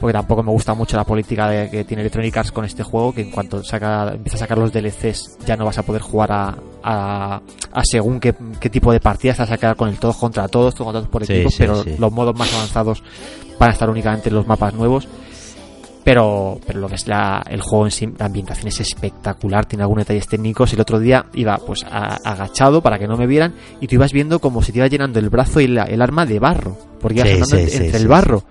Porque tampoco me gusta mucho la política de- que tiene Electronic Arts con este juego, que en cuanto saca, empieza a sacar los DLCs ya no vas a poder jugar a, a, a según qué, qué tipo de partidas, vas a quedar con el todos contra todos, todos contra todos por equipos, sí, pero sí. los modos más avanzados van a estar únicamente en los mapas nuevos pero pero lo que es la, el juego en sí, la ambientación es espectacular, tiene algunos detalles técnicos. El otro día iba pues a- agachado para que no me vieran y tú ibas viendo como se te iba llenando el brazo y la- el arma de barro, porque ibas andando entre el barro.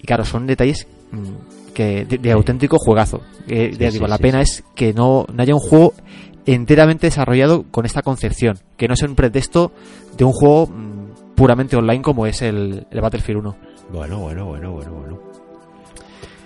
Y claro, son detalles mm, que de, de auténtico juegazo. Eh, ya digo, sí, la sí, pena es que no, no haya un juego enteramente desarrollado con esta concepción, que no sea un pretexto de un juego mm, puramente online como es el, el Battlefield 1. Bueno, bueno, bueno, bueno, bueno.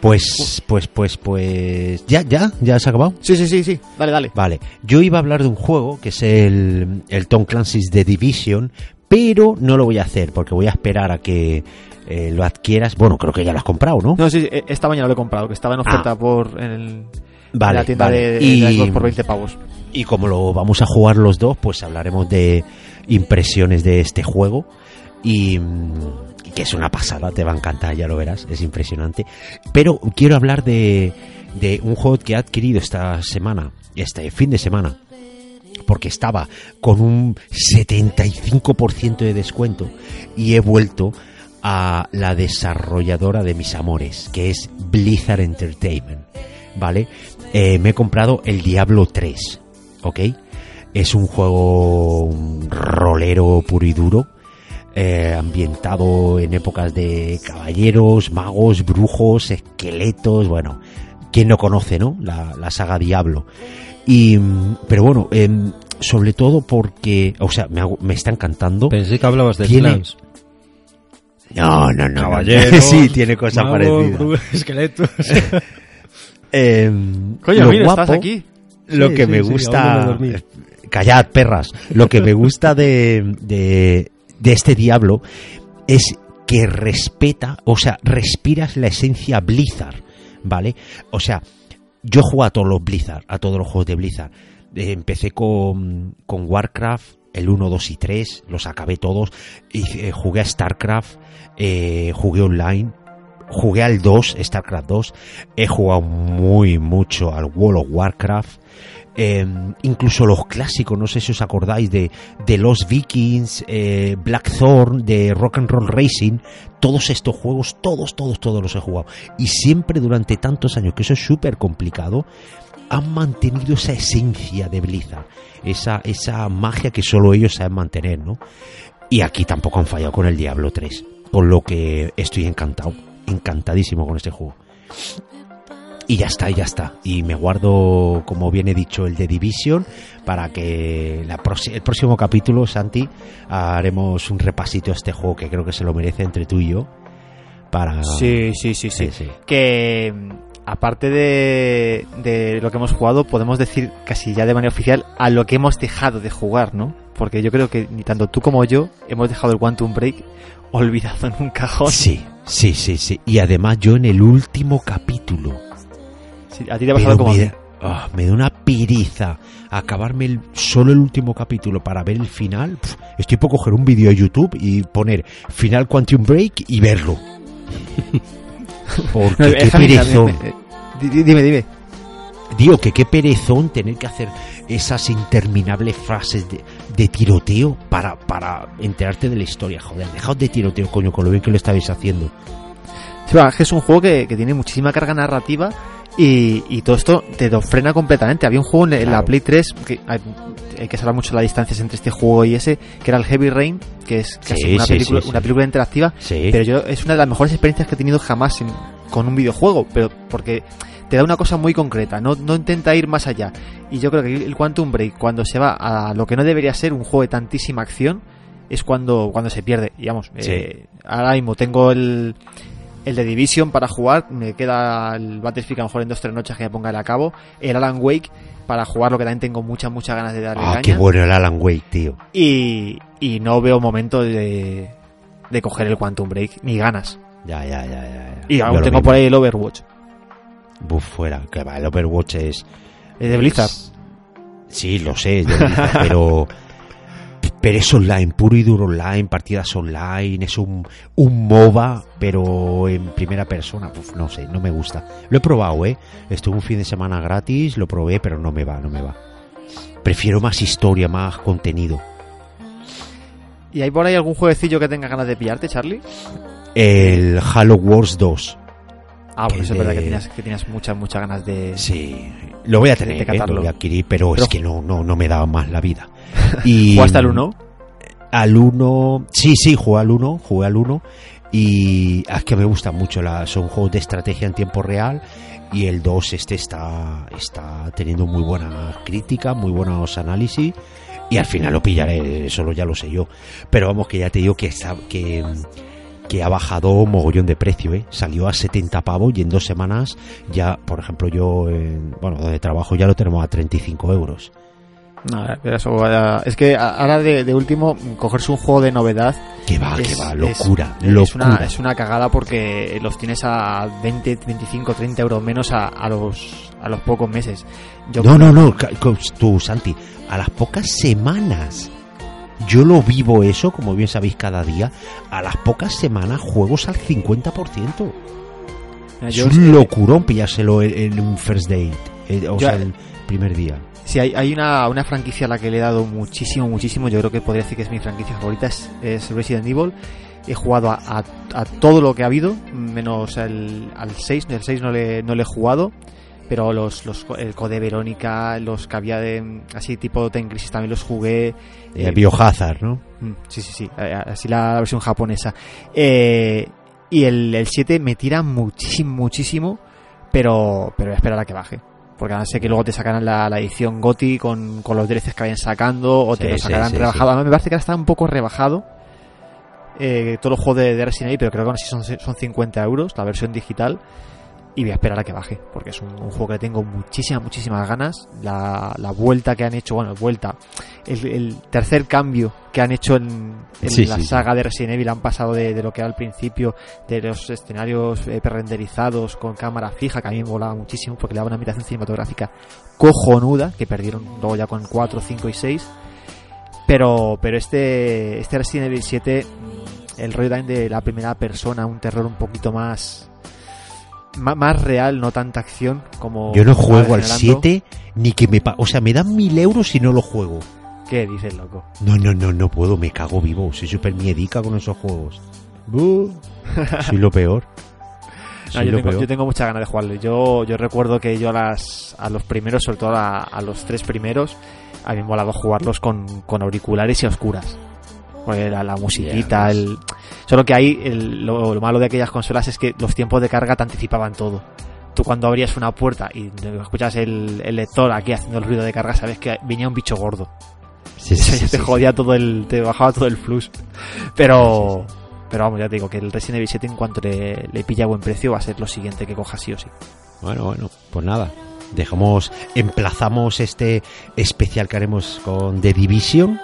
Pues, pues, pues, pues... ¿Ya, ya? ¿Ya se ha acabado? Sí, sí, sí, sí, dale, dale. Vale, yo iba a hablar de un juego que es el, el Tom Clancy's The Division, pero no lo voy a hacer porque voy a esperar a que eh, lo adquieras. Bueno, creo que ya lo has comprado, ¿no? No, sí, eh, esta mañana lo he comprado, que estaba en oferta Ah. por en, el- en vale, la tienda vale. de, de y, por 20 pavos. y como lo vamos a jugar los dos, pues hablaremos de impresiones de este juego y, mm, y que es una pasada, te va a encantar, ya lo verás, es impresionante. Pero quiero hablar de, de un juego que he adquirido esta semana, este fin de semana, porque estaba con un 75% de descuento y he vuelto a la desarrolladora de mis amores, que es Blizzard Entertainment, ¿vale? Eh, me he comprado el Diablo 3, ¿ok? Es un juego un rolero puro y duro, eh, ambientado en épocas de caballeros, magos, brujos, esqueletos, bueno, ¿quién no conoce, no? La, la saga Diablo. Y, mm, pero bueno, em, sobre todo porque, o sea, me, hago- me está encantando. Pensé que hablabas de Tiene- clans. No, no, no. no. Caballeros, sí, tiene cosas parecidas. esqueletos. Em, Coño, lo mira, estás aquí. Lo Sí, que sí, me gusta. Callad, perras. Lo que me gusta de, de, de este diablo es que respeta, o sea, respiras la esencia Blizzard, ¿vale? O sea, yo juego a todos los Blizzard, a todos los juegos de Blizzard. Eh, empecé con, con Warcraft, el 1, 2 y 3, los acabé todos. Eh, jugué a StarCraft, eh, jugué online. jugué al 2, StarCraft 2, he jugado muy mucho al World of Warcraft, eh, incluso los clásicos, no sé si os acordáis de, de Los Vikings, eh, Blackthorn, de Rock and Roll Racing, todos estos juegos, todos, todos, todos los he jugado. Y siempre durante tantos años, que eso es súper complicado, han mantenido esa esencia de Blizzard, esa, esa magia que solo ellos saben mantener, ¿no? Y aquí tampoco han fallado con el Diablo 3, con lo que estoy encantado, encantadísimo con este juego. Y ya está, ya está. Y me guardo, como bien he dicho, el de Division para que la el próximo capítulo, Santi, haremos un repasito a este juego que creo que se lo merece entre tú y yo. Para... Sí, sí, sí, sí. Sí. Que aparte de, de lo que hemos jugado, podemos decir casi ya de manera oficial a lo que hemos dejado de jugar, ¿no? Porque yo creo que ni tanto tú como yo hemos dejado el Quantum Break olvidado en un cajón. Sí, sí, sí, sí. Y además yo en el último capítulo. Sí, a ti te ha pasado como a me, mí. da, ah, me da una piriza acabarme el- solo el último capítulo para ver el final. Pf, estoy por coger un vídeo de YouTube y poner final Quantum Break y verlo. Porque No, qué perezón. di- dime, dime. Digo que qué perezón tener que hacer esas interminables frases de, de tiroteo para, para enterarte de la historia. Joder, dejaos de tiroteo, coño, con lo bien que lo estáis haciendo. Sí, va, es que es un juego que, que tiene muchísima carga narrativa y, y todo esto te lo frena completamente. Había un juego en, la. Play 3, que hay, hay que salvar mucho las distancias entre este juego y ese, que era el Heavy Rain, que es casi Sí, una, sí, película, sí, una película interactiva, pero yo es una de las mejores experiencias que he tenido jamás en- con un videojuego, pero porque te da una cosa muy concreta, no, no intenta ir más allá. Y yo creo que el Quantum Break, cuando se va a lo que no debería ser un juego de tantísima acción, es cuando, cuando se pierde. Digamos, Sí. eh, ahora mismo tengo el, el de Division para jugar, me queda el Battlefield a lo mejor en dos tres noches que me ponga el a cabo, el Alan Wake para jugar, lo que también tengo muchas, muchas ganas de darle Ah, caña. qué bueno el Alan Wake, tío. y, y no veo momento de, de coger el Quantum Break, ni ganas. Ya, ya, ya, ya. ya. Y Yo aún lo tengo mismo. por ahí el Overwatch. Buf, fuera. Que va, el Overwatch es. El de Blizzard. es- Sí, lo sé, es de Blizzard, pero. Pero es online, puro y duro online, partidas online, es un, un MOBA, pero en primera persona. Uf, no sé, no me gusta. Lo he probado, ¿eh? Estuve un fin de semana gratis, lo probé, pero no me va, no me va. Prefiero más historia, más contenido. ¿Y hay por ahí algún jueguecillo que tenga ganas de pillarte, Charlie? El Halo Wars 2. Ah, bueno, eso es verdad que tenías, que tenías muchas, muchas ganas de... Sí, lo voy a tener, de ¿eh? lo voy a adquirir, pero, Pero- es que no, no, no me daba más la vida. Y ¿Jugaste al 1? Al 1, sí, sí, jugué al 1, jugué al 1 y es que me gusta mucho, la, son juegos de estrategia en tiempo real y el 2 este está, está teniendo muy buena crítica, muy buenos análisis y al final lo pillaré, solo ya lo sé yo. Pero vamos que ya te digo que, está- que, que ha bajado mogollón de precio, ¿eh? salió a 70 pavos y en dos semanas ya, por ejemplo, yo, en- bueno, donde trabajo ya lo tenemos a 35 euros. No, eso, es que ahora de, de último, cogerse un juego de novedad Que va, es, que va, es- locura, es locura. una, es una cagada porque los tienes a 20, 25, 30 euros menos a, a los, a los pocos meses. Yo, No, no, no, tú, Santi, a las pocas semanas. Yo lo vivo eso, como bien sabéis, cada día. A las pocas semanas, juegos al 50%. Mira, Es un locurón pillárselo en, un first date. eh, o Yo- sea, el primer día. Si hay, hay una, una franquicia a la que le he dado muchísimo, muchísimo, yo creo que podría decir que es mi franquicia favorita, es, es Resident Evil. He jugado a, a- a todo lo que ha habido, menos el, al 6, el 6 no le, no le he jugado, pero los, los, el Code Verónica, los que había de, así tipo Ten Crisis también los jugué. El Eh, Biohazard, ¿no? Mm, Sí, sí, sí, eh, así la versión japonesa. Eh, y el, el 7 me tira muchísimo, muchísimo, pero, pero voy a esperar a que baje. Porque ahora sé que luego te sacarán la, la edición GOTI con, con los DLCs que vayan sacando, o te Sí, lo sí, sacarán sí, rebajado. Además, me parece que ahora está un poco rebajado eh, todos los juegos de, de Resident Evil, pero creo que aún así son, son 50 euros la versión digital. Y voy a esperar a que baje, porque es un, un juego que le tengo muchísimas, muchísimas ganas. La, la vuelta que han hecho, bueno, vuelta, el, el tercer cambio que han hecho en, en Sí, la sí, sí. saga de Resident Evil han pasado de, de lo que era al principio, de los escenarios eh, renderizados con cámara fija, que a mí me volaba muchísimo porque le daba una ambientación cinematográfica cojonuda, que perdieron luego ya con 4, 5 y 6. Pero, pero este, este Resident Evil 7, mm, el rollo también de la primera persona, un terror un poquito más más real, no tanta acción como... Yo no juego al generando. 7 ni que me... pa- O sea, me dan mil euros y no lo juego. ¿Qué dices, loco? No, no, no, no puedo, me cago vivo. Soy súper miedica con esos juegos. Buh. Soy lo peor. No, yo, tengo, yo tengo muchas ganas de jugarlo. Yo, yo recuerdo que yo a, las, a los primeros, sobre todo a, a los tres primeros, a mí me molado jugarlos con, con auriculares y a oscuras. La, la musiquita, el... Solo que ahí el- lo, lo malo de aquellas consolas es que los tiempos de carga te anticipaban todo. Tú cuando abrías una puerta y escuchas el, el lector aquí haciendo el ruido de carga, sabes que venía un bicho gordo. Sí, sí, sí, te jodía todo el, te bajaba todo el flux. Pero, pero vamos, ya te digo que el Resident Evil 7 en cuanto le, le pilla buen precio va a ser lo siguiente que coja sí o sí. Bueno, bueno, pues nada. Dejamos, emplazamos este especial que haremos con The Division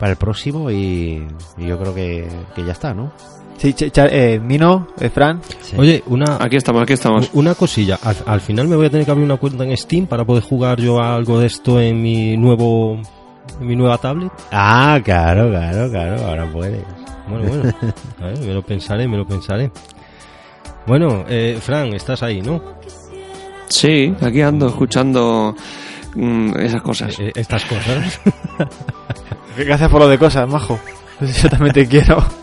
para el próximo y, y yo creo que, que ya está, ¿no? Sí, eh, Mino, eh, Fran, Sí. Oye, una, Aquí estamos, aquí estamos. una cosilla. Al, al final me voy a tener que abrir una cuenta en Steam para poder jugar yo a algo de esto en mi nuevo en mi nueva tablet. Ah, claro, claro, claro, ahora puedes. Bueno, bueno. A ver, me lo pensaré, me lo pensaré. Bueno, eh, Fran, estás ahí, ¿no? Sí, aquí ando escuchando esas cosas. Eh, estas cosas. gracias por lo de cosas, majo. Yo también te quiero.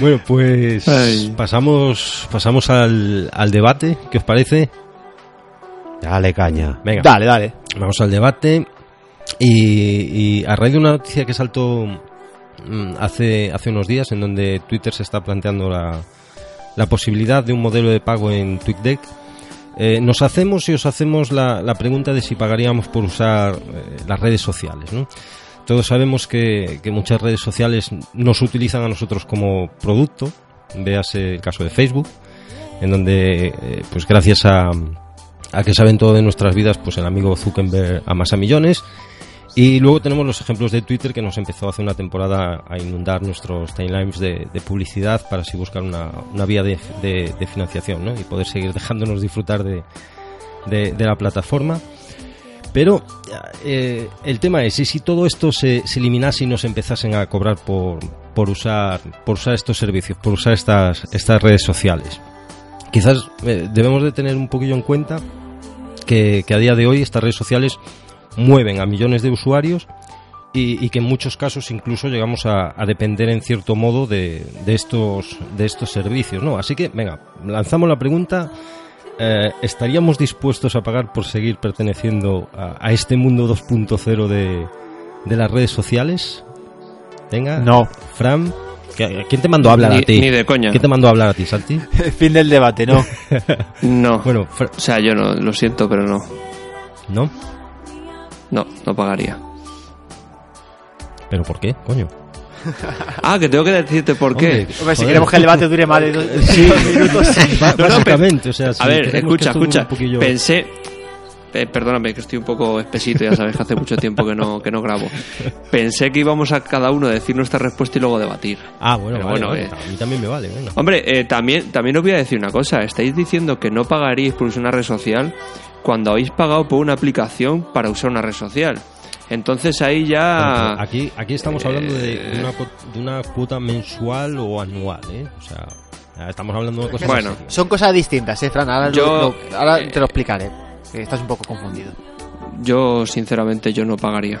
Bueno, pues Ay. pasamos pasamos al, al debate, ¿qué os parece? Dale caña. Venga, Dale, dale. vamos al debate. Y, y a raíz de una noticia que saltó mm, hace, hace unos días, en donde Twitter se está planteando la, la posibilidad de un modelo de pago en TweetDeck, eh, nos hacemos y os hacemos la, la pregunta de si pagaríamos por usar eh, las redes sociales. ¿no? Todos sabemos que, que muchas redes sociales nos utilizan a nosotros como producto, véase el caso de Facebook, en donde, eh, pues gracias a, a que saben todo de nuestras vidas, pues el amigo Zuckerberg amasa millones. Y luego tenemos los ejemplos de Twitter que nos empezó hace una temporada a inundar nuestros timelines de, publicidad para así buscar una, vía de, financiación ¿no? y poder seguir dejándonos disfrutar de, la plataforma. Pero eh, el tema es, ¿y si todo esto se, se eliminase y nos empezasen a cobrar por, por, usar, por usar estos servicios, por usar estas, estas redes sociales? Quizás eh, debemos de tener un poquillo en cuenta que a día de hoy estas redes sociales mueven a millones de usuarios y, y que en muchos casos incluso llegamos a, a depender en cierto modo de, de estos de estos servicios, ¿no? Así que, venga, lanzamos la pregunta. eh, ¿Estaríamos dispuestos a pagar por seguir perteneciendo a, a este mundo 2.0 de, de las redes sociales? Venga, No. Fran, ¿qué- ¿quién te mandó a hablar ni, a ti? ni de coña. ¿Quién te mandó a hablar a ti, Santi? fin del debate, ¿no? No. Bueno, Fra- O sea, yo no, lo siento, pero no. ¿no? No, no pagaría. ¿Pero por qué, coño? Ah, que tengo que decirte por qué. Hombre, Hombre, si joder. queremos que el debate dure más de dos, Sí. dos minutos. Ba- No, no, básicamente, o sea, si A ver, escucha, escucha. poquillo- Pensé. eh, perdóname, que estoy un poco espesito, ya sabes que hace mucho tiempo que no, que no grabo. Pensé que íbamos a cada uno a decir nuestra respuesta y luego debatir. Ah, bueno, Pero vale, bueno, vale, eh. a mí también me vale, venga. Hombre, eh, también, también os voy a decir una cosa. Estáis diciendo que no pagaríais por usar una red social cuando habéis pagado por una aplicación para usar una red social. Entonces ahí ya... pero aquí, aquí estamos hablando de, eh, de una, de una cuota mensual o anual, ¿eh? O sea, estamos hablando de cosas Bueno. serias. Son cosas distintas, ¿eh, Fran? Ahora, Yo- lo- ahora eh, te lo explicaré. Estás un poco confundido. Yo, sinceramente, yo no pagaría.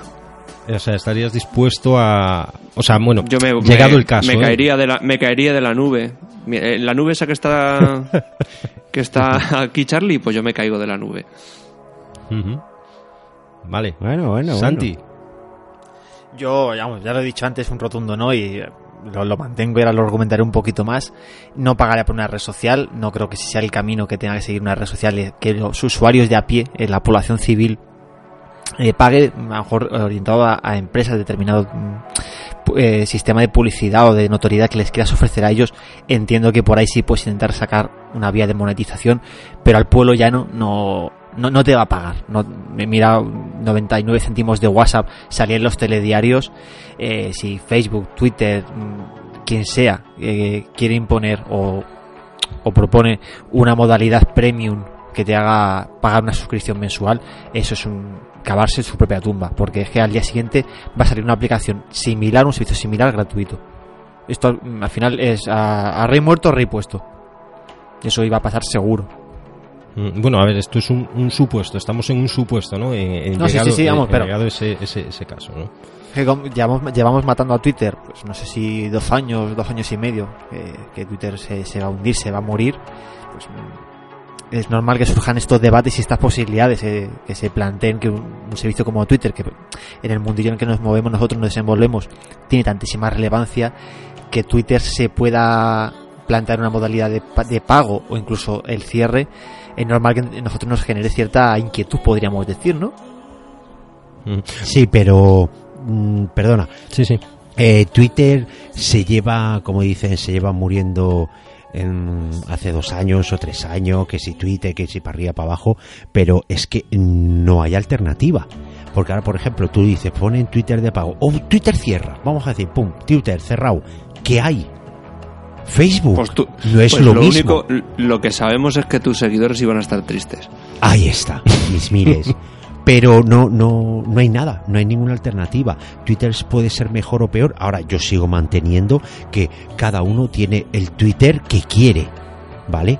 O sea, estarías dispuesto a... O sea, bueno, Yo me, llegado me- el caso, me ¿eh? caería de la me caería de la nube la nube esa que está que está aquí Charlie pues yo me caigo de la nube. Vale. Bueno, bueno, Santi, Yo, vamos, ya lo he dicho antes, un rotundo no y eh, lo, lo mantengo y ahora lo argumentaré un poquito más. No pagaré por una red social, no creo que ese sea el camino que tenga que seguir una red social, eh, que los usuarios de a pie, eh, la población civil, eh, pague, a lo mejor orientado a, a empresas, determinado mm, eh, sistema de publicidad o de notoriedad que les quieras ofrecer a ellos. Entiendo que por ahí sí puedes intentar sacar una vía de monetización, pero al pueblo llano no, no, no te va a pagar. No, mira 99 céntimos de WhatsApp salía en los telediarios. eh, si Facebook, Twitter, mm, quien sea, eh, quiere imponer o, o propone una modalidad premium que te haga pagar una suscripción mensual, eso es un cavarse su propia tumba, porque es que al día siguiente va a salir una aplicación similar, un servicio similar gratuito. Esto mm, al final es a, a rey muerto, rey puesto. Eso iba a pasar seguro. Mm, Bueno, a ver, esto es un, un supuesto, estamos en un supuesto, ¿no? En, en No, sí, llegado, sí, sí, vamos, en pero- llegado ese, ese, ese caso, ¿no? Que llevamos, llevamos matando a Twitter, pues no sé si dos años, dos años y medio, que, que Twitter se, se va a hundir, se va a morir. Pues mm, es normal que surjan estos debates y estas posibilidades, eh, que se planteen que un, un servicio como Twitter, que en el mundillo en el que nos movemos, nosotros nos desenvolvemos, tiene tantísima relevancia que Twitter se pueda plantear una modalidad de, pa- de pago o incluso el cierre, es normal que nosotros nos genere cierta inquietud, podríamos decir, ¿no? Mm. Sí, pero mm, perdona, Sí, sí. Eh, Twitter se lleva, como dicen, se lleva muriendo en- hace dos años o tres años, que si Twitter, que si para arriba, para abajo, pero es que no hay alternativa. Porque ahora, por ejemplo, tú dices, ponen Twitter de pago, o Twitter cierra, vamos a decir, pum, Twitter cerrado, ¿qué hay? Facebook Pues tú- no es pues lo, lo mismo. único, lo que sabemos es que tus seguidores iban a estar tristes. Ahí está, mis miles. Pero no, no, no hay nada, no hay ninguna alternativa. Twitter puede ser mejor o peor. Ahora yo sigo manteniendo que cada uno tiene el Twitter que quiere, ¿vale?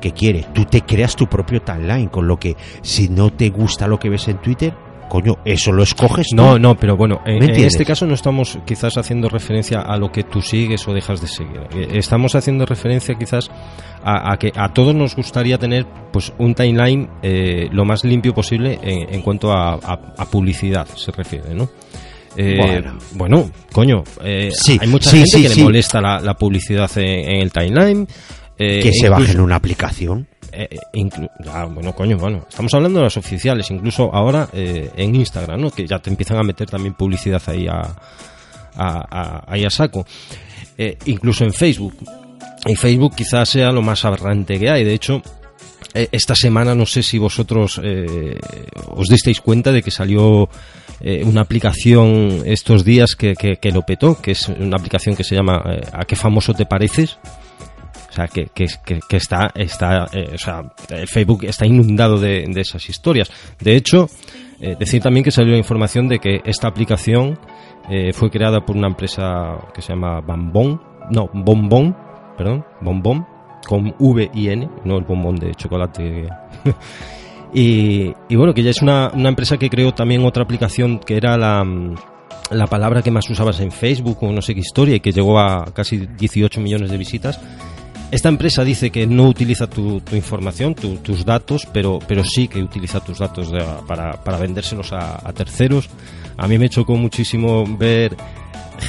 Que quiere. Tú te creas tu propio timeline, con lo que si no te gusta lo que ves en Twitter, coño, eso lo escoges tú. No, no, pero bueno, en, ¿Me en este caso no estamos quizás haciendo referencia a lo que tú sigues o dejas de seguir. Eh, Estamos haciendo referencia quizás a, a que a todos nos gustaría tener pues un timeline eh, lo más limpio posible en, en cuanto a, a- a publicidad se refiere, ¿no? Eh, Bueno. bueno, coño, eh, Sí, hay mucha sí, gente sí, que le molesta la, la publicidad en, en el timeline. eh, que se incluso- bajen una aplicación. Eh, ah, bueno, coño, bueno, estamos hablando de las oficiales, incluso ahora eh, en Instagram, ¿no? Que ya te empiezan a meter también publicidad ahí a, a- a- ahí saco. Eh, incluso en Facebook. Y Facebook quizás sea lo más aberrante que hay. De hecho, eh, esta semana no sé si vosotros eh, os disteis cuenta de que salió eh, una aplicación estos días que, que- lo petó, que es una aplicación que se llama eh, ¿A qué famoso te pareces? O sea, que, que, que- está, está eh, o sea, el Facebook está inundado de, de esas historias. De hecho, eh, decir también que salió información de que esta aplicación eh, fue creada por una empresa que se llama Bambón, no, Bombón, perdón, Bombón, con V y N, no el bombón de chocolate. y, y bueno, que ya es una, una empresa que creó también otra aplicación que era la, la palabra que más usabas en Facebook o no sé qué historia y que llegó a casi 18 millones de visitas. Esta empresa dice que no utiliza tu, información, tu- tus datos, pero, pero sí que utiliza tus datos para, para vendérselos a, terceros. A mí me chocó muchísimo ver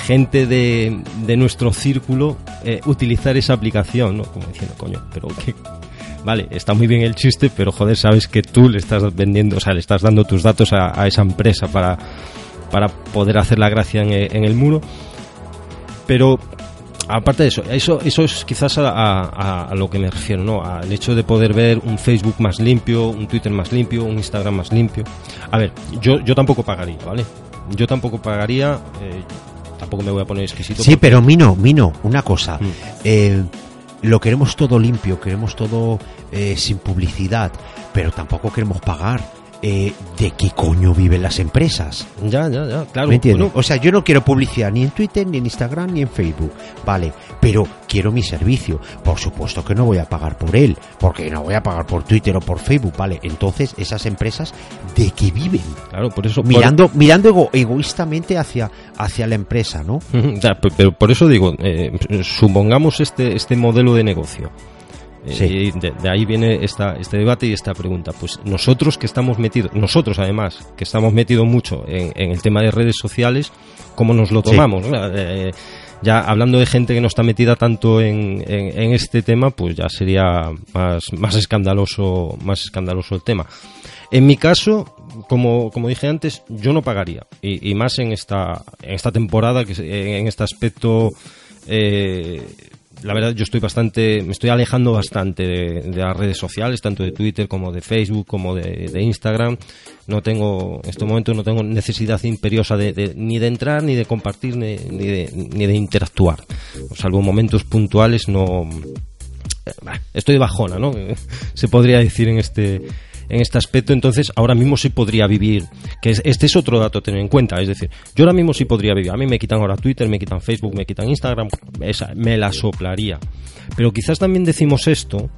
gente de, de nuestro círculo eh, utilizar esa aplicación, ¿no? Como diciendo, coño, pero que... Vale, está muy bien el chiste, pero joder, sabes que tú le estás vendiendo, o sea, le estás dando tus datos a, esa empresa para, para poder hacer la gracia en el muro. Pero aparte de eso, eso, eso es quizás a, a- a lo que me refiero, ¿no? Al hecho de poder ver un Facebook más limpio, un Twitter más limpio, un Instagram más limpio. A ver, yo, yo tampoco pagaría, ¿vale? Yo tampoco pagaría, eh, tampoco me voy a poner exquisito. Sí, porque- pero Mino, Mino, una cosa. Mm. Eh, lo queremos todo limpio, queremos todo eh, sin publicidad, pero tampoco queremos pagar. Eh, ¿De qué coño viven las empresas? Ya, ya, ya, claro. ¿Me entiendes? Bueno, o sea, yo no quiero publicidad ni en Twitter, ni en Instagram, ni en Facebook. Vale, pero quiero mi servicio. Por supuesto que no voy a pagar por él, porque no voy a pagar por Twitter o por Facebook. Vale, entonces esas empresas, ¿de qué viven? claro, por eso... por- Mirando, mirando ego- egoístamente hacia, hacia la empresa, ¿no? Ya, pe- pero por eso digo, eh, supongamos este, este modelo de negocio. Eh, y de, de ahí viene esta, este debate y esta pregunta. Pues nosotros que estamos metidos, nosotros además, que estamos metidos mucho en, en el tema de redes sociales, ¿cómo nos lo Sí. tomamos? no? Eh, ya hablando de gente que no está metida tanto en, en- en este tema, pues ya sería más, más escandaloso, más escandaloso el tema. En mi caso, como, como dije antes, yo no pagaría. Y, y más en esta, en esta temporada, que en este aspecto, eh, la verdad yo estoy bastante, me estoy alejando bastante de, las redes sociales, tanto de Twitter como de Facebook, como de, Instagram. No tengo, en este momento no tengo necesidad imperiosa de, de- ni de entrar, ni de compartir, ni, de, ni de interactuar. Salvo momentos puntuales, no, eh, estoy bajona, ¿no? Se podría decir en este en este aspecto, entonces ahora mismo sí podría vivir, que es- este es otro dato a tener en cuenta, es decir, yo ahora mismo sí podría vivir, a mí me quitan ahora Twitter, me quitan Facebook, me quitan Instagram, esa, me la soplaría. Pero quizás también decimos esto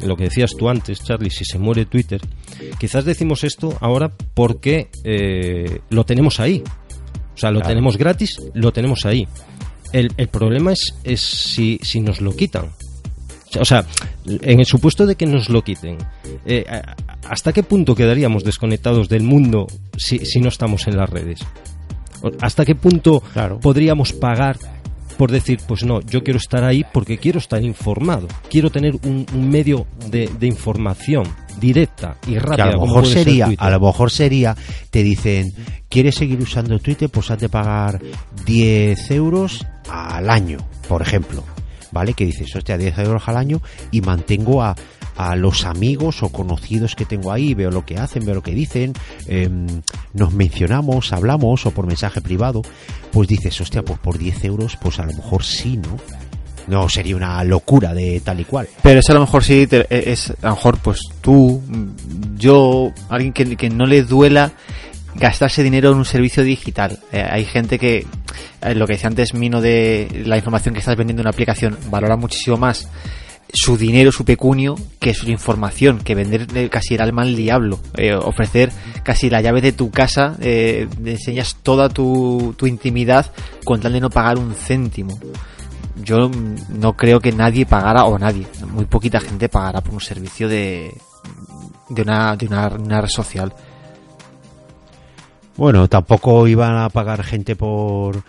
lo que decías tú antes, Charlie, si se muere Twitter, quizás decimos esto ahora porque eh, lo tenemos ahí. O sea, lo Claro. tenemos gratis, lo tenemos ahí. El, el problema es, es si, si nos lo quitan. O sea, en el supuesto de que nos lo quiten, eh, ¿hasta qué punto quedaríamos desconectados del mundo si, si no estamos en las redes? ¿Hasta qué punto Claro. podríamos pagar por decir, pues no, yo quiero estar ahí porque quiero estar informado, quiero tener un, un medio de, de información directa y Que rápida? a lo mejor sería, a lo mejor sería, te dicen, ¿quieres seguir usando Twitter? Pues has de pagar 10 euros al año, por ejemplo. ¿Vale? Que dices, hostia, 10 euros al año y mantengo a, a los amigos o conocidos que tengo ahí, veo lo que hacen, veo lo que dicen, em, nos mencionamos, hablamos o por mensaje privado, pues dices, hostia, pues por 10 euros, pues a lo mejor sí, ¿no? No sería una locura de tal y cual. Pero eso a lo mejor sí es, a lo mejor pues tú, yo, alguien que, que no le duela gastarse dinero en un servicio digital. Eh, hay gente que, eh, lo que decía antes Mino de la información que estás vendiendo en una aplicación, valora muchísimo más su dinero, su pecunio, que su información, que vender casi el alma al diablo, eh, ofrecer casi la llave de tu casa, eh, enseñas toda tu, intimidad con tal de no pagar un céntimo yo no creo que nadie pagara, o nadie, muy poquita gente pagará por un servicio de, de, una, de una red social. Bueno, tampoco iban a pagar gente por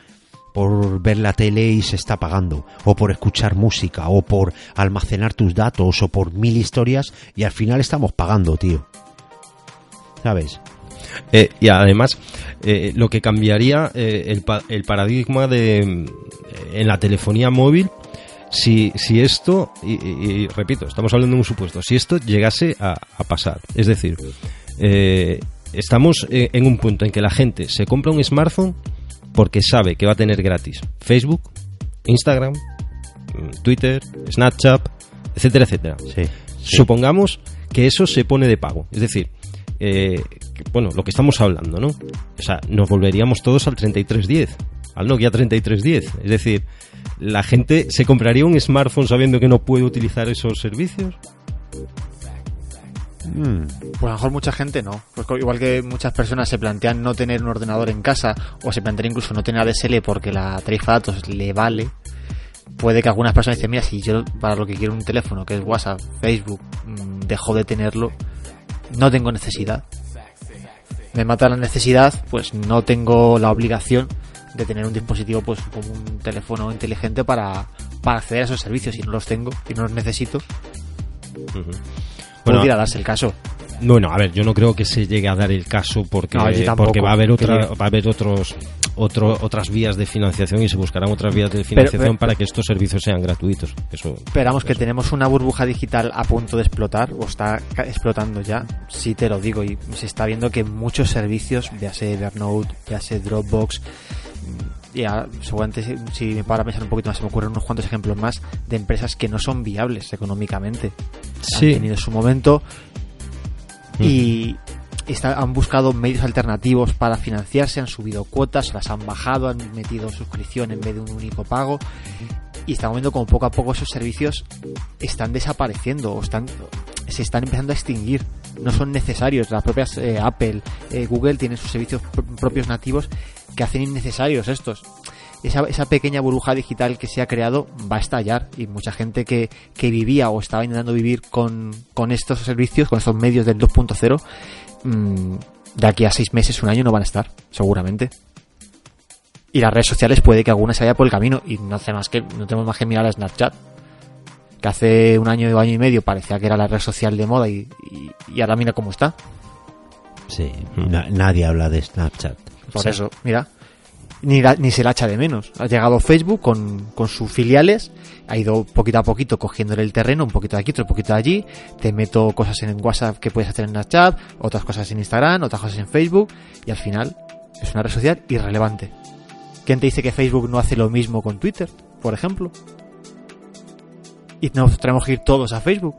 por ver la tele y se está pagando, o por escuchar música, o por almacenar tus datos, o por mil historias, y al final estamos pagando, tío. ¿Sabes? Eh, y además, eh, lo que cambiaría eh, el, pa- el paradigma de en la telefonía móvil, si, si esto, y, y- y repito, estamos hablando de un supuesto, si esto llegase a, a pasar, es decir, eh, estamos eh, en un punto en que la gente se compra un smartphone porque sabe que va a tener gratis Facebook, Instagram, mm, Twitter, Snapchat, etcétera, etcétera. Sí. Supongamos que eso se pone de pago. Es decir, eh, bueno, lo que estamos hablando, ¿no? O sea, nos volveríamos todos al 3310, al Nokia 3310. Es decir, la gente se compraría un smartphone sabiendo que no puede utilizar esos servicios. Mm, Pues a lo mejor mucha gente no. Pues igual que muchas personas se plantean no tener un ordenador en casa, o se plantean incluso no tener ADSL porque la tarifa de datos le vale, puede que algunas personas dicen, mira, si yo para lo que quiero un teléfono, que es WhatsApp, Facebook, mm, dejo de tenerlo, no tengo necesidad. Me mata la necesidad, pues no tengo la obligación de tener un dispositivo pues como un teléfono inteligente para, para acceder a esos servicios. Si no los tengo y no los necesito, Bueno, pudiera darse el caso. Bueno, a ver, yo no creo que se llegue a dar el caso porque, No, porque va a haber otra, va a haber otros otro, otras vías de financiación y se buscarán otras vías de financiación pero- para que estos servicios sean gratuitos. Eso, Esperamos que tenemos una burbuja digital a punto de explotar o está explotando ya. Sí te lo digo y se está viendo que muchos servicios, ya sea Evernote, ya sea Dropbox, y ahora, seguramente si, me paro a pensar un poquito más se me ocurren unos cuantos ejemplos más de empresas que no son viables económicamente. Sí. Han tenido su momento y está- han buscado medios alternativos para financiarse, han subido cuotas, las han bajado, han metido suscripción en vez de un único pago y estamos viendo como poco a poco esos servicios están desapareciendo o están se están empezando a extinguir. No son necesarios. Las propias eh, Apple eh, Google tienen sus servicios pr- propios nativos que hacen innecesarios estos. Esa, esa pequeña burbuja digital que se ha creado va a estallar y mucha gente que, que vivía o estaba intentando vivir con, con estos servicios, con estos medios del 2.0, mm, de aquí a seis meses, un año no van a estar, seguramente. Y las redes sociales puede que alguna se vaya por el camino y no hace más que, no tenemos más que mirar a Snapchat. Que hace un año o año y medio parecía que era la red social de moda y, y, y ahora mira cómo está. sí. Na- nadie habla de Snapchat. Por Sí. eso, mira. Ni, la- ni se la echa de menos. Ha llegado Facebook con, con sus filiales, ha ido poquito a poquito cogiéndole el terreno, un poquito de aquí, otro poquito de allí. Te meto cosas en WhatsApp que puedes hacer en Snapchat, otras cosas en Instagram, otras cosas en Facebook, y al final es una red social irrelevante. ¿Quién te dice que Facebook no hace lo mismo con Twitter, por ejemplo? Y nos tenemos que ir todos a Facebook.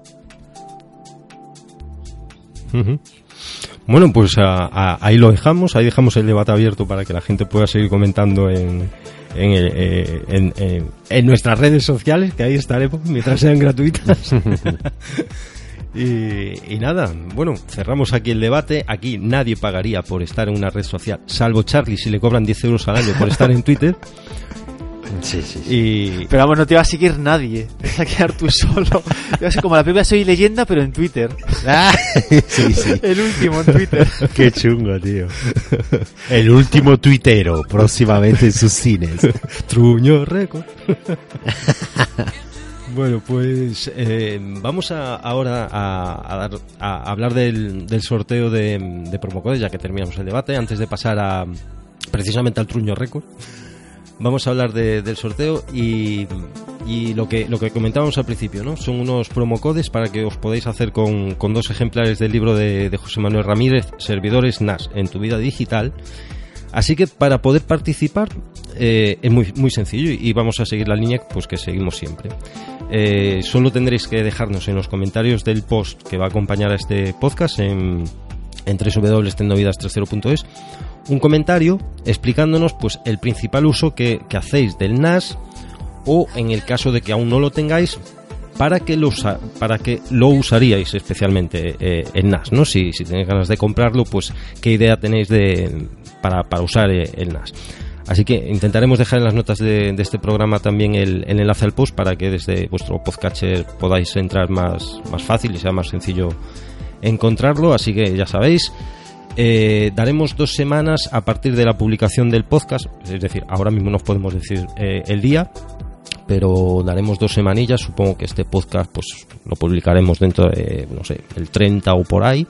Bueno, pues a- a- ahí lo dejamos, ahí dejamos el debate abierto para que la gente pueda seguir comentando en, en, el- eh, en- en- en nuestras redes sociales, que ahí estaremos mientras sean gratuitas. Y, y nada, bueno, cerramos aquí el debate. Aquí nadie pagaría por estar en una red social, salvo Charlie si le cobran 10 euros al año por estar en Twitter. Sí, sí, sí. Y Pero vamos, no te va a seguir nadie. Te vas a quedar tú solo. Te vas a como la película Soy Leyenda, pero en Twitter. Ah, sí, sí. El último en Twitter. Qué chungo, tío. El último tuitero, próximamente en sus cines. Truño récord. Bueno, pues eh, vamos a, ahora a, dar- a hablar del, del sorteo de, de promocodes, ya que terminamos el debate, antes de pasar a precisamente al Truño récord. Vamos a hablar de- del sorteo y, lo que lo que comentábamos al principio, ¿no? Son unos promocodes para que os podáis hacer con, dos ejemplares del libro de, de José Manuel Ramírez, Servidores NAS en tu vida digital. Así que para poder participar eh, es muy, muy sencillo y vamos a seguir la línea pues que seguimos siempre. Eh, solo tendréis que dejarnos en los comentarios del post que va a acompañar a este podcast en, en www.tecnovidas30.es un comentario explicándonos pues el principal uso que, hacéis del NAS o en el caso de que aún no lo tengáis para que lo, para lo usaríais especialmente eh, en NAS, ¿no? Si, si tenéis ganas de comprarlo, pues qué idea tenéis de, para, para usar eh, el NAS. Así que intentaremos dejar en las notas de, este programa también el, el enlace al post para que desde vuestro podcatcher podáis entrar más, más fácil y sea más sencillo encontrarlo. Así que ya sabéis, eh, daremos dos semanas a partir de la publicación del podcast, es decir, ahora mismo nos podemos decir eh, el día, pero daremos dos semanillas. Supongo que este podcast pues lo publicaremos dentro de, no sé, el 30 o por ahí.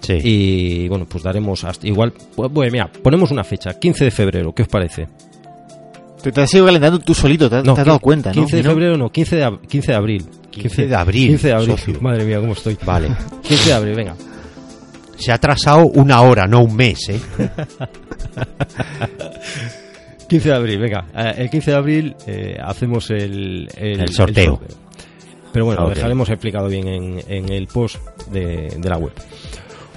Sí. Y bueno, pues daremos hasta igual. Pues, bueno, mira, ponemos una fecha, 15 de febrero, ¿qué os parece? Te, te has ido calentando tú solito, te, has- te has dado cuenta, ¿no? 15 de ¿No? febrero, no, 15 de, ab- 15 de abril. 15 de abril, 15 de abril. socio. Madre mía, cómo estoy. Vale. 15 de abril, venga. Se ha atrasado una hora, no un mes, ¿eh? 15 de abril, venga. Eh, el 15 de abril eh, hacemos el, El sorteo. Pero bueno, lo dejaremos explicado bien en, en el post de, de la web.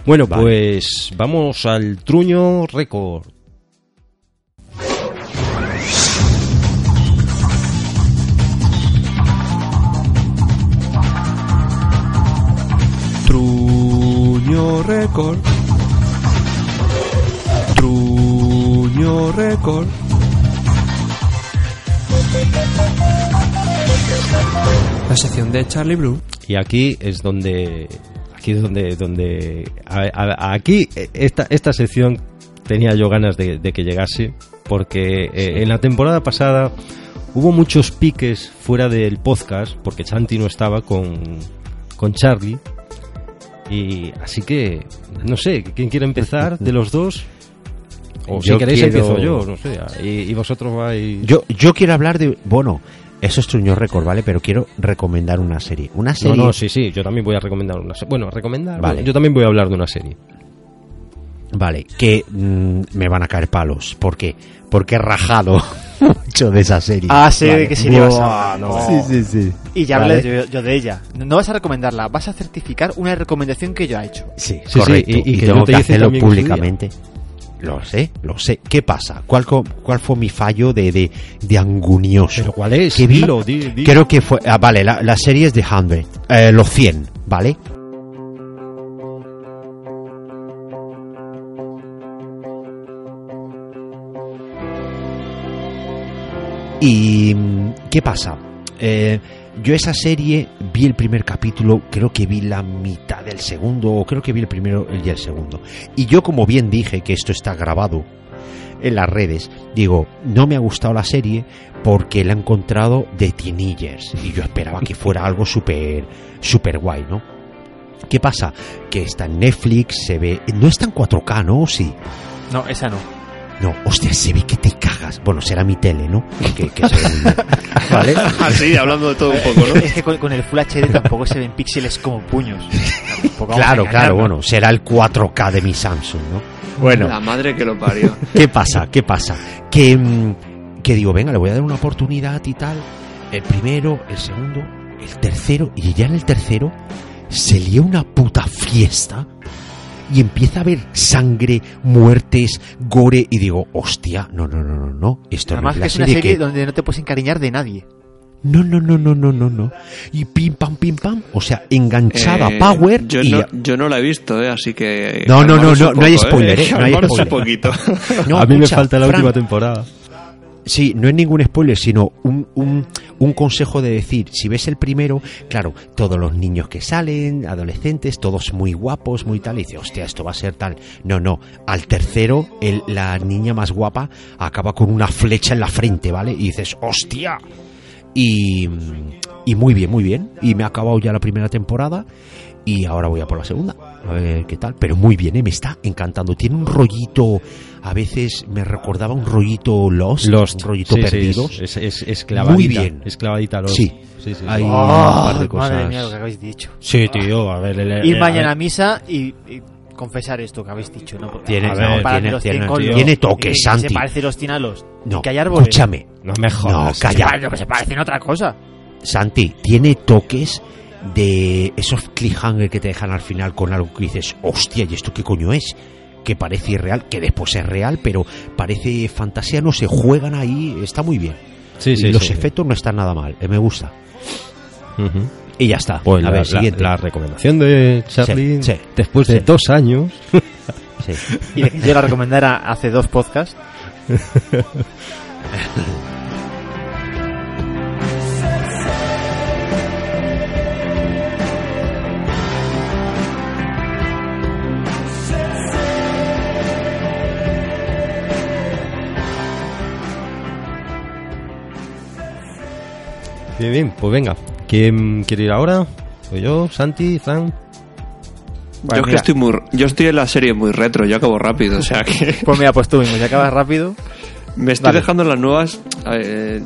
Bueno, Vale. pues vamos al truño récord. Truño Record. Truño Record. La sección de Charlie Blue. Y aquí es donde aquí es donde donde a- a- aquí eh, esta esta sección tenía yo ganas de, de que llegase porque eh, en la temporada pasada hubo muchos piques fuera del podcast porque Chanti no estaba con con Charlie y así que no sé quién quiere empezar de los dos o si queréis quiero- empiezo yo no sé y, y vosotros vais Yo, yo quiero hablar de. Bueno, eso es Truño Record, ¿vale? Pero quiero recomendar una serie. Una no serie. no sí sí yo también voy a recomendar una serie bueno recomendar Vale. bueno, yo también voy a hablar de una serie Vale, que mm, me van a caer palos. ¿Por qué? Porque he rajado mucho de esa serie. Ah, sé Vale. de qué serie vas a no. Sí, sí, sí. Y ya Vale. hablé yo, yo de ella. No vas a recomendarla, vas a certificar una recomendación que yo he hecho. Sí, Sí, correcto. sí, y- y y, que tengo yo te que hacerlo públicamente. Lo sé, lo sé. ¿Qué pasa? ¿Cuál, cuál fue mi fallo de, de, de angunioso? pero cuál es ¿Qué vi? Dilo, di- di- Creo que fue... Ah, vale, la, la serie es de 100. Eh, los 100, ¿vale? Y... mm, ¿Qué pasa? Eh, yo esa serie vi el primer capítulo, creo que vi la mitad del segundo, o creo que vi el primero y el segundo. Y yo como bien dije que esto está grabado en las redes, digo, no me ha gustado la serie porque la he encontrado de teenagers y yo esperaba que fuera algo súper súper guay, ¿no? ¿Qué pasa? Que está en Netflix, se ve, no está en 4K, ¿no? ¿O Sí. No, esa no. No, hostia, se ve que te cagas. Bueno, será mi tele, ¿no? Que, que se ve muy bien. ¿Vale? Así, hablando de todo un poco, ¿no? Es que con, con el Full HD tampoco se ven píxeles como puños. Tampoco Claro, claro, bueno, será el 4K de mi Samsung, ¿no? Bueno, La madre que lo parió. ¿qué pasa? ¿Qué pasa? Que, mm, que digo, venga, le voy a dar una oportunidad y tal. El primero, el segundo, el tercero, y ya en el tercero se lía una puta fiesta y empieza a haber sangre, muertes, gore, y digo, hostia, no, no, no, no, no, esto Además no que es es la una serie serie que... donde no te puedes encariñar de nadie. No, no, no, no, no, no, no. Y pim, pam, pim, pam. O sea, enganchada Eh, Power Yo, y... no, yo no la he visto, ¿eh? así que. No, no, no, no, un no hay poco, spoiler, ¿eh? No hay spoiler. un poquito. No, a mí me falta la Fran, última temporada. Sí, no es ningún spoiler, sino un, un, un consejo de decir, si ves el primero, claro, todos los niños que salen, adolescentes, todos muy guapos, muy tal, y dice, hostia, esto va a ser tal. No, no, al tercero, el, la niña más guapa acaba con una flecha en la frente, ¿vale? Y dices, hostia. Y, y muy bien, muy bien. Y me ha acabado ya la primera temporada y ahora voy a por la segunda. A ver qué tal. Pero muy bien, ¿eh? me está encantando. Tiene un rollito, a veces me recordaba un rollito Lost, Lost. un rollito Sí, sí, perdidos. es, es, es clavadita. Muy bien. Es clavadita Lost. Sí. sí, sí. Hay un par de cosas. Madre mía, lo que habéis dicho. Sí, tío, a ver. el- Ir mañana a misa y, y confesar esto que habéis dicho. ¿no? Tiene- no, tiene- tiene- tiene toques, que- que Santi. Se parece los tiene a los. No, que hay árboles. escúchame. No me jodas. No, Se calla. pare- que se parecen otra cosa. Santi, tiene toques de esos cliffhanger que te dejan al final con algo que dices, hostia, ¿y esto qué coño es? Que parece irreal, que después es real, pero parece fantasía, no se juegan ahí, está muy bien. Sí, sí, y los sí. efectos no están nada mal, eh, me gusta. Y ya está. Pues a la, ver, la- siguiente. la recomendación de Charlie, Sí, sí. después de dos años, Sí. Y de que yo la recomendara hace dos podcasts. Bien, bien, pues venga. ¿Quién quiere ir ahora? ¿Soy yo? ¿Santi? ¿Fran? yo es que estoy muy. Yo estoy en la serie muy retro, yo acabo rápido, o sea que. Pues mira, pues tú mismo, si acabas rápido. Me estoy Vale. dejando las nuevas. eh,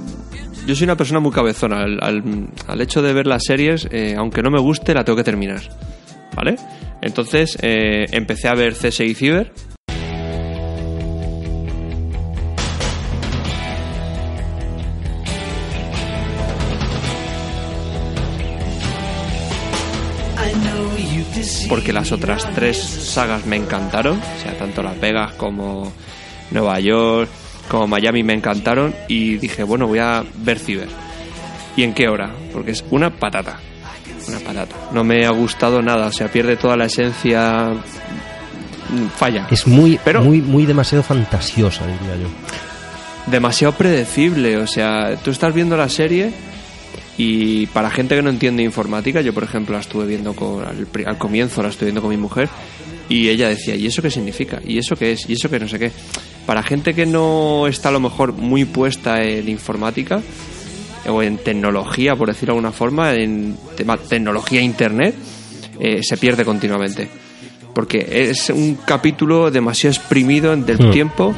yo soy una persona muy cabezona. Al, al- al hecho de ver las series, eh, aunque no me guste, la tengo que terminar. ¿Vale? Entonces eh, empecé a ver CSI Cyber. Las otras tres sagas me encantaron. O sea, tanto Las Vegas como Nueva York, como Miami me encantaron. Y dije, bueno, voy a ver Cyber. ¿Y en qué hora? Porque es una patata. Una patata. No me ha gustado nada. O sea, pierde toda la esencia. Falla. Es muy, Pero- muy, muy demasiado fantasiosa, diría yo. demasiado predecible. O sea, tú estás viendo la serie y para gente que no entiende informática, yo por ejemplo la estuve viendo con, al, al comienzo, la estuve viendo con mi mujer y ella decía, ¿y eso qué significa? ¿Y eso qué es? ¿Y eso qué no sé qué? Para gente que no está a lo mejor muy puesta en informática o en tecnología, por decirlo de alguna forma, en tema tecnología internet, eh, se pierde continuamente. Porque es un capítulo demasiado exprimido del tiempo.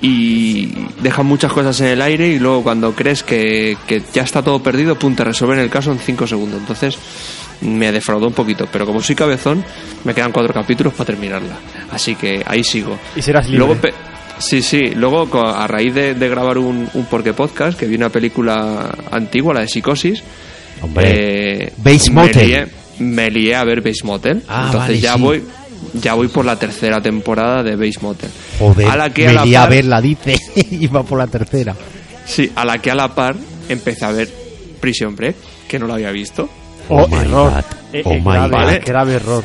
Y dejan muchas cosas en el aire y luego cuando crees que, que ya está todo perdido, pum, te resuelven el caso en 5 segundos. Entonces me defraudó un poquito, pero como soy cabezón, me quedan cuatro capítulos para terminarla. Así que ahí sigo. Y serás libre. Luego, sí, sí, luego a raíz de, de grabar un, un Porque Podcast, que vi una película antigua, la de Psicosis, Hombre, eh, Bates me Motel. lié- Me lié a ver Base Motel. Ah, Entonces vale, ya sí. voy ya voy por la tercera temporada de Base Motel. joder, a la que a la verla, dice, y va por la tercera. Sí, a la que a la par empecé a ver Prison Break, que no lo había visto. Oh, Oh my error. God. Eh, Oh eh, my grave, God. grave error.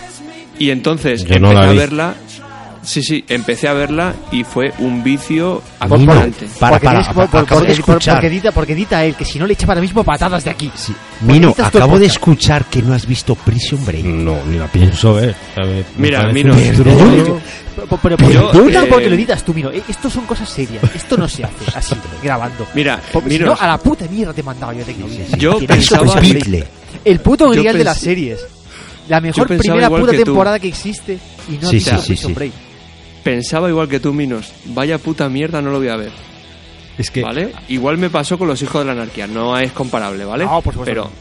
Y entonces Yo no empecé la a verla. Sí, sí, empecé a verla y fue un vicio Mino, acojonante. para, porque, para, tienes- por- de escuchar. porque dita, porque dita él que si no le echa ahora mismo patadas de aquí. Sí. Mino, acabo de escuchar que no has visto Prison Break. No, ni la pienso ver. Me Mira, Mino. Pero, pero, pero- Yo, pero eh, porque lo editas tú, Mino. Eh, Esto son cosas serias. Esto no se hace así, grabando. Mira, Porque si no, a la puta mierda te he mandado yo de aquí. Yo Que no es pensaba- Pues. El puto Yo grial de las series. La mejor primera puta que tú. temporada que existe. Y no Sí, sí, sí, Prison sí. Break. Pensaba igual que tú, Minos. Vaya puta mierda, no lo voy a ver. Es que ¿Vale? Igual me pasó con los hijos de la anarquía. No es comparable, ¿vale? No, por supuesto Pero, no.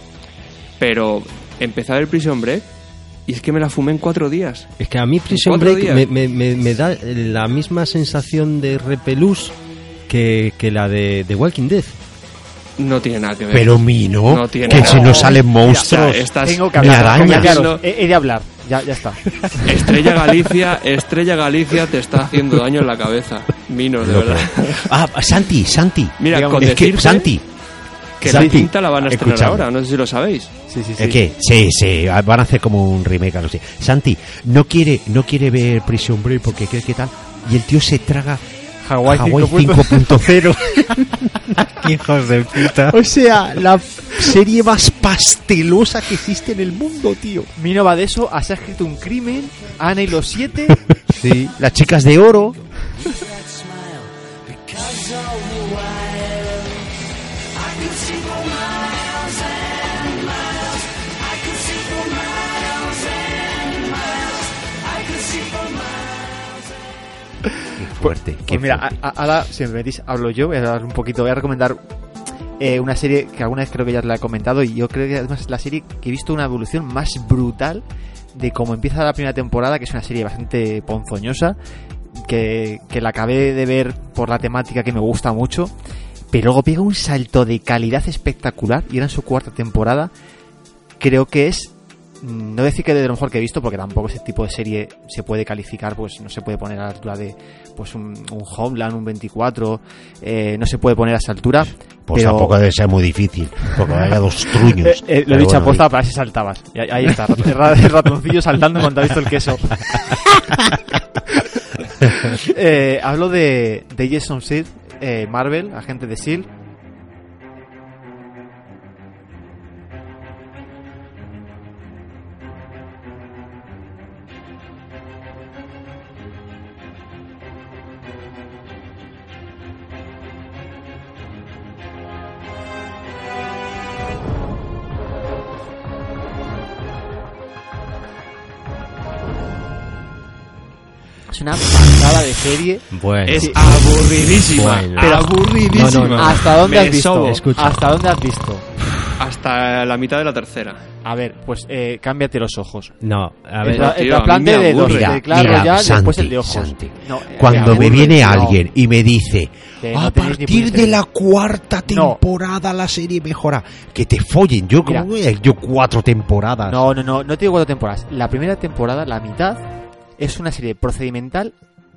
pero empecé a ver Prison Break y es que me la fumé en cuatro días. Es que a mí Prison Break me, me- me- me da la misma sensación de repelús que, que la de, de Walking Dead. No tiene nada que ver. Pero Mino, No tiene que nada. si no salen O sea, monstruos. estás- Tengo que ni hablar. arañas. He, he de hablar. Ya, ya está. Estrella Galicia, Estrella Galicia te está haciendo daño en la cabeza. Minos, de verdad. Ah, Santi, Santi. Mira, Dígame. con es que, Santi, Que la Santi, cinta la van a estrenar escúchame. ahora, no sé si lo sabéis. Sí, sí, ¿Eh, ¿Qué? Sí, sí, van a hacer como un remake, algo así. Santi, no quiere, no quiere ver Prison Break porque cree que tal. Y el tío se traga Hawái Hawaii 5.0. 5.0. Hijos de puta. O sea, la serie más pastelosa que existe en el mundo, tío. Mino va de eso, has escrito un crimen, Ana y los siete. Sí. Las chicas de oro. Fuerte. qué Pues mira, fuerte. ahora, si me permitís, hablo yo, voy a hablar un poquito, voy a recomendar eh, una serie que alguna vez creo que ya la he comentado y yo creo que además es la serie que he visto una evolución más brutal de cómo empieza la primera temporada, que es una serie bastante ponzoñosa, que, que la acabé de ver por la temática que me gusta mucho, pero luego pega un salto de calidad espectacular y era en su cuarta temporada. Creo que es no decir que de lo mejor que he visto, porque tampoco ese tipo de serie se puede calificar, pues no se puede poner a la altura de pues un, un Homeland, un 24, eh, no se puede poner a esa altura. Pues pero- tampoco debe ser muy difícil, porque vaya dos truños. Eh, eh, lo he dicho bueno, aposta para si saltabas. Y ahí, está, el, ra- el ratoncillo saltando cuando ha visto el queso. Eh, hablo de, de Jason Seed, eh, Marvel, agente de S.H.I.E.L.D. una pasada de serie. Bueno, Es aburridísima. Bueno. pero aburridísima. No, no, no. ¿Hasta dónde Me has visto? Escucha. ¿Hasta dónde has visto? Hasta la mitad de la tercera. A ver, pues eh, cámbiate los ojos. no, a El, ver, tra- tío, el me de dos, aburre. de claro Mira, ya, después Santi, el de ojos. Santi. No, eh, Cuando me viene no. alguien y me dice, Que no a partir de la idea". cuarta No. temporada la serie mejora, que te follen. Yo, Mira. como yo cuatro temporadas. No, no, no, no te digo cuatro temporadas. La primera temporada, la mitad, es una serie procedimental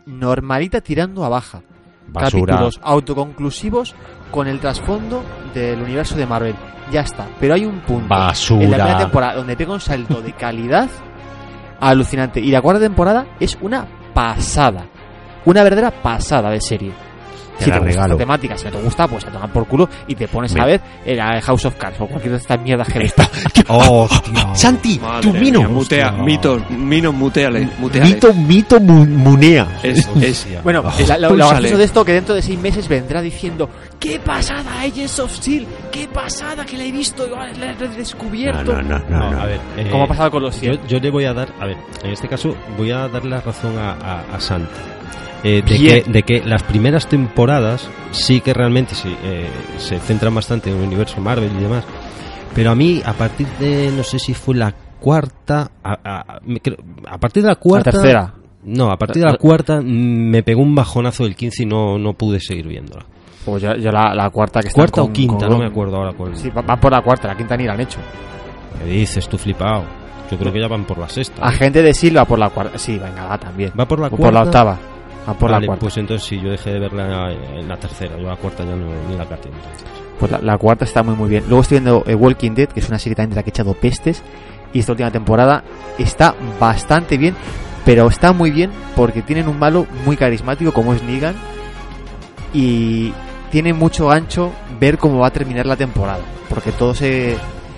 normalita tirando a baja. Basura. Capítulos autoconclusivos con el trasfondo del universo de Marvel. Ya está. Pero hay un punto Basura. en la primera temporada donde pega un salto de calidad alucinante. Y la cuarta temporada es una pasada. Una verdadera pasada de serie. Te si la te gusta regalo. la temática, si no te gusta, pues a tomar por culo y te pones a ver el House of Cards o cualquier de estas mierdas que visto. Hostia. Santi, Madre tu mino. mía, mutea, mito, mino, muteale, muteale. Mito, mito, mu- munea. Es, es, Bueno, Oh, la- lo, lo gracioso de esto que dentro de seis meses vendrá diciendo ¡Qué pasada Agents of Steel! ¡Qué pasada que la he visto! ¡La he descubierto! no, no, no, no, no. a ver, eh, ¿Cómo ha pasado con los yo, 100? yo le voy a dar, a ver, en este caso voy a dar la razón a, a, a Santi. Eh, de, que, de que las primeras temporadas sí que realmente sí, eh, se centran bastante en el universo Marvel y demás. Pero a mí, a partir de, no sé si fue la cuarta, a, a- a partir de la La cuarta... tercera. No, a partir de la cuarta mm, me pegó un bajonazo del 15 y no, no pude seguir viéndola. Pues yo, yo la, la cuarta que está ¿Cuarta con- o quinta? con- No me acuerdo ahora cuál. Sí, va- van por la cuarta, la quinta ni la han hecho. ¿Qué dices tú flipado? Yo creo que ya van por la sexta. Agente de Silva por la cuarta. Sí, venga, va también. ¿Va por la O cuarta? por la octava. Por vale, la cuarta. pues entonces sí, yo dejé de verla en la tercera. Yo la cuarta ya no, ni la caté. entonces. Pues la, la cuarta está muy muy bien. Luego estoy viendo eh, Walking Dead, que es una serie también de la que he echado pestes. Y esta última temporada está bastante bien. Pero está muy bien porque tienen un malo muy carismático como es Negan. Y tiene mucho gancho ver cómo va a terminar la temporada. Porque todo se,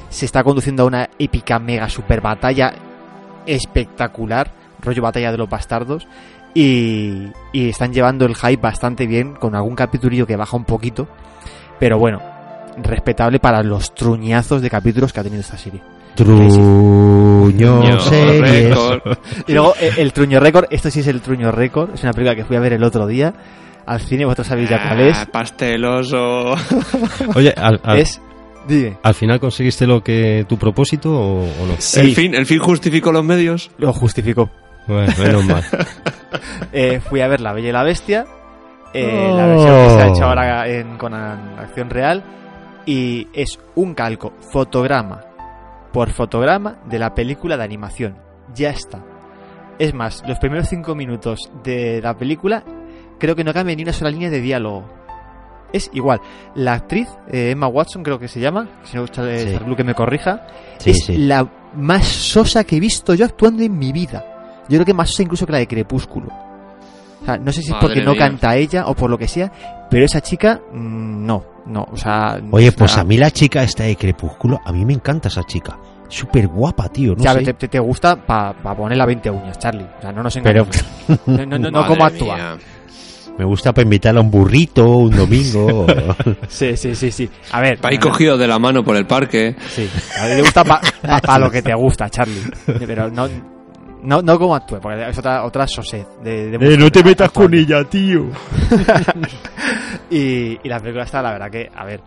se está conduciendo a una épica mega super batalla espectacular. Rollo batalla de los bastardos. Y, y están llevando el hype bastante bien con algún capitulillo que baja un poquito. Pero bueno, respetable para los truñazos de capítulos que ha tenido esta serie. Truño Ño, series. Y luego eh, el Truño Récord, esto sí es el Truño Récord, es una película que fui a ver el otro día al cine, vosotros sabéis ya cuál es. Ah, pasteloso. Oye, al, al- Es. Dime. ¿al final conseguiste lo que tu propósito o, o no? Sí. El fin, el fin justificó los medios. Lo justificó. Bueno, menos mal. Eh, fui a ver La Bella y la Bestia, eh, la Oh. versión que se ha hecho ahora en- con acción real, y es un calco, fotograma por fotograma de la película de animación. Ya está. Es más, los primeros cinco minutos de la película creo que no cambia ni una sola línea de diálogo. es igual. La actriz, eh, Emma Watson creo que se llama, si no gusta Sí. eh, que me corrija, Sí, es sí. la más sosa que he visto yo actuando en mi vida. Yo creo que más incluso que la de Crepúsculo. O sea, no sé si es porque no mía. canta ella o por lo que sea, pero esa chica, mm, no, no, o sea... Oye, pues a mí la chica esta de Crepúsculo, a mí me encanta esa chica. Súper guapa, tío. No ya, sé. te, te- te gusta para ponerle a 20 uñas, Charlie. O sea, no nos Pero- engañemos. No, no, no, no Madre cómo actúa. mía. Me gusta para invitarla a un burrito un domingo. Sí, sí, sí, sí. A ver. Ahí no, no. cogido de la mano por el parque. Sí, a mí le gusta para lo que te gusta, Charlie. Pero no, no, no como actúe, porque es otra, otra sosed. De, de Eh, no te metas con ella, tío. Y, y la película está, la verdad que, a ver,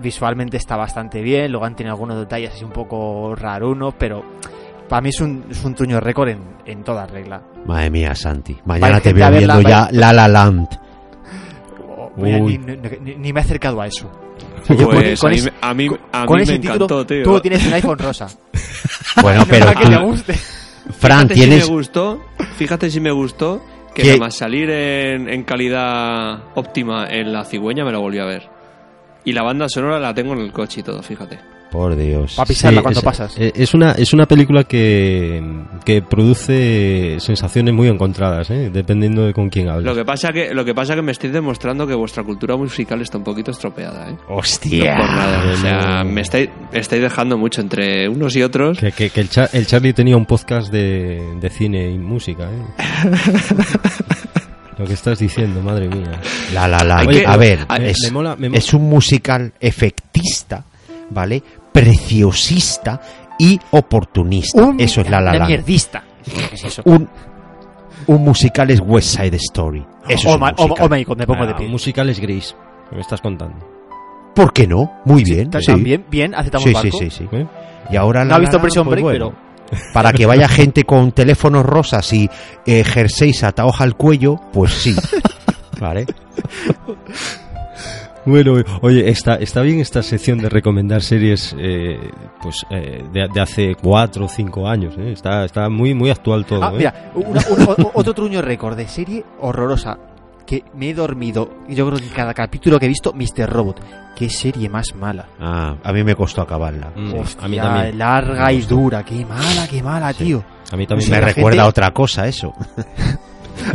visualmente está bastante bien. Luego han tenido algunos detalles así un poco rarunos, pero para mí es un, es un truño récord en, en toda regla. Madre mía, Santi. Mañana te veo viendo ya La La Land. Oh, mira, ni, ni- ni- ni me he acercado a eso. O sea, yo con- Pues con a mí, ese- a mí, a con mí ese me título, encantó, tío. tú tienes un iPhone rosa. Bueno, pero Para que te tú, guste. Fran, Fíjate tienes... si me gustó, fíjate si me gustó que ¿Qué? nada más salir en, en calidad óptima en la cigüeña me lo volví a ver. Y la banda sonora la tengo en el coche y todo, fíjate. Por Dios. Pa' pisarla Sí, cuando es, pasas. eh, Es una, es una película que, que produce sensaciones muy encontradas, ¿eh? dependiendo de con quién hables. Lo que pasa que lo que pasa que me estáis demostrando que vuestra cultura musical está un poquito estropeada, ¿eh? No Hostia. por nada. O sea, no. me estáis, estáis dejando mucho entre unos y otros. Que, que- que el, Cha- el Charlie tenía un podcast de, de cine y música. ¿eh? Lo que estás diciendo, madre mía. La La que- a ver, hay- es, me mola- me mola- es un musical efectista, ¿vale? Preciosista y oportunista. eso es La La Land. mierdista. ¿Qué es eso? Un, un musical es West Side Story. Eso oh, es un my, oh, musical. oh my God, me pongo de Ah, pie. musical es gris. Me estás contando. ¿Por qué no? Muy bien. Sí. También, bien, aceptamos Sí, sí, barco. sí, sí. ¿eh? Y ahora No La ha visto La Prison pues Break, bueno, Para que vaya gente con teléfonos rosas y eh, jerseys atados al cuello, pues sí. ¿Vale? Bueno, oye, está, está bien esta sección de recomendar series eh, pues eh, de, de hace cuatro o cinco años. ¿eh? Está, está muy, muy actual todo. Ah, ¿eh? mira, una- un- o- otro truño récord de serie horrorosa que me he dormido, yo creo que en cada capítulo que he visto, Mr. Robot. Qué serie más mala. Ah, a mí me costó acabarla. Mm, Hostia, a mí también. larga y dura. Qué mala, qué mala, tío. A mí también. Sí, me recuerda gente- a otra cosa eso.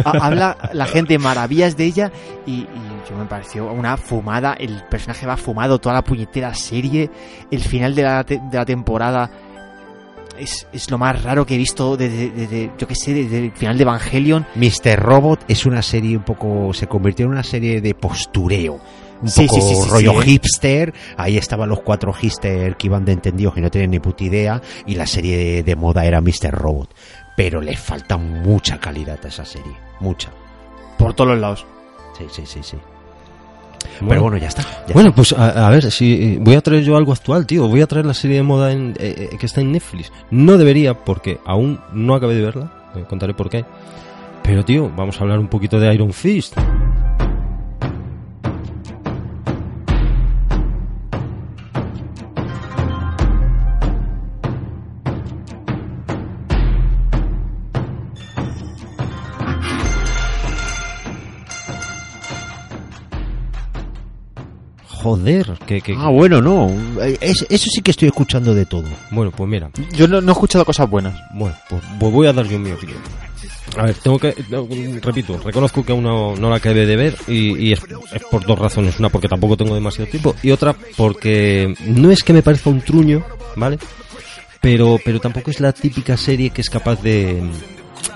Ha- Habla la gente maravillas de ella y, y yo me pareció una fumada. El personaje va fumado toda la puñetera serie. El final de la, te- de la temporada es, es lo más raro que he visto desde, desde, yo qué sé, desde el final de Evangelion. Mr. Robot es una serie un poco. Se convirtió en una serie de postureo. Un Sí, poco sí, sí, rollo ¿eh? hipster. Ahí estaban los cuatro hipster que iban de entendidos que no tenían ni puta idea. Y la serie de, de moda era Mr. Robot. Pero le falta mucha calidad a esa serie. Mucha. Por todos los lados. Sí, sí, sí, sí. Bueno. Pero bueno, ya está. ya Bueno, pues a, a ver, si voy a traer yo algo actual, tío. Voy a traer la serie de moda en, eh, eh, que está en Netflix. No debería, porque aún no acabé de verla. eh, contaré por qué. Pero, tío, vamos a hablar un poquito de Iron Fist. Joder, que, que- Ah, bueno, no. Es- eso sí que estoy escuchando de todo. Bueno, pues mira, Yo no, no he escuchado cosas buenas. Bueno, pues, pues voy a dar yo mi opinión. A ver, tengo que, no, repito, reconozco que aún no, no la acabé de ver y, y es, es por dos razones. Una porque tampoco tengo demasiado tiempo y otra porque no es que me parezca un truño, ¿vale? Pero, pero tampoco es la típica serie que es capaz de,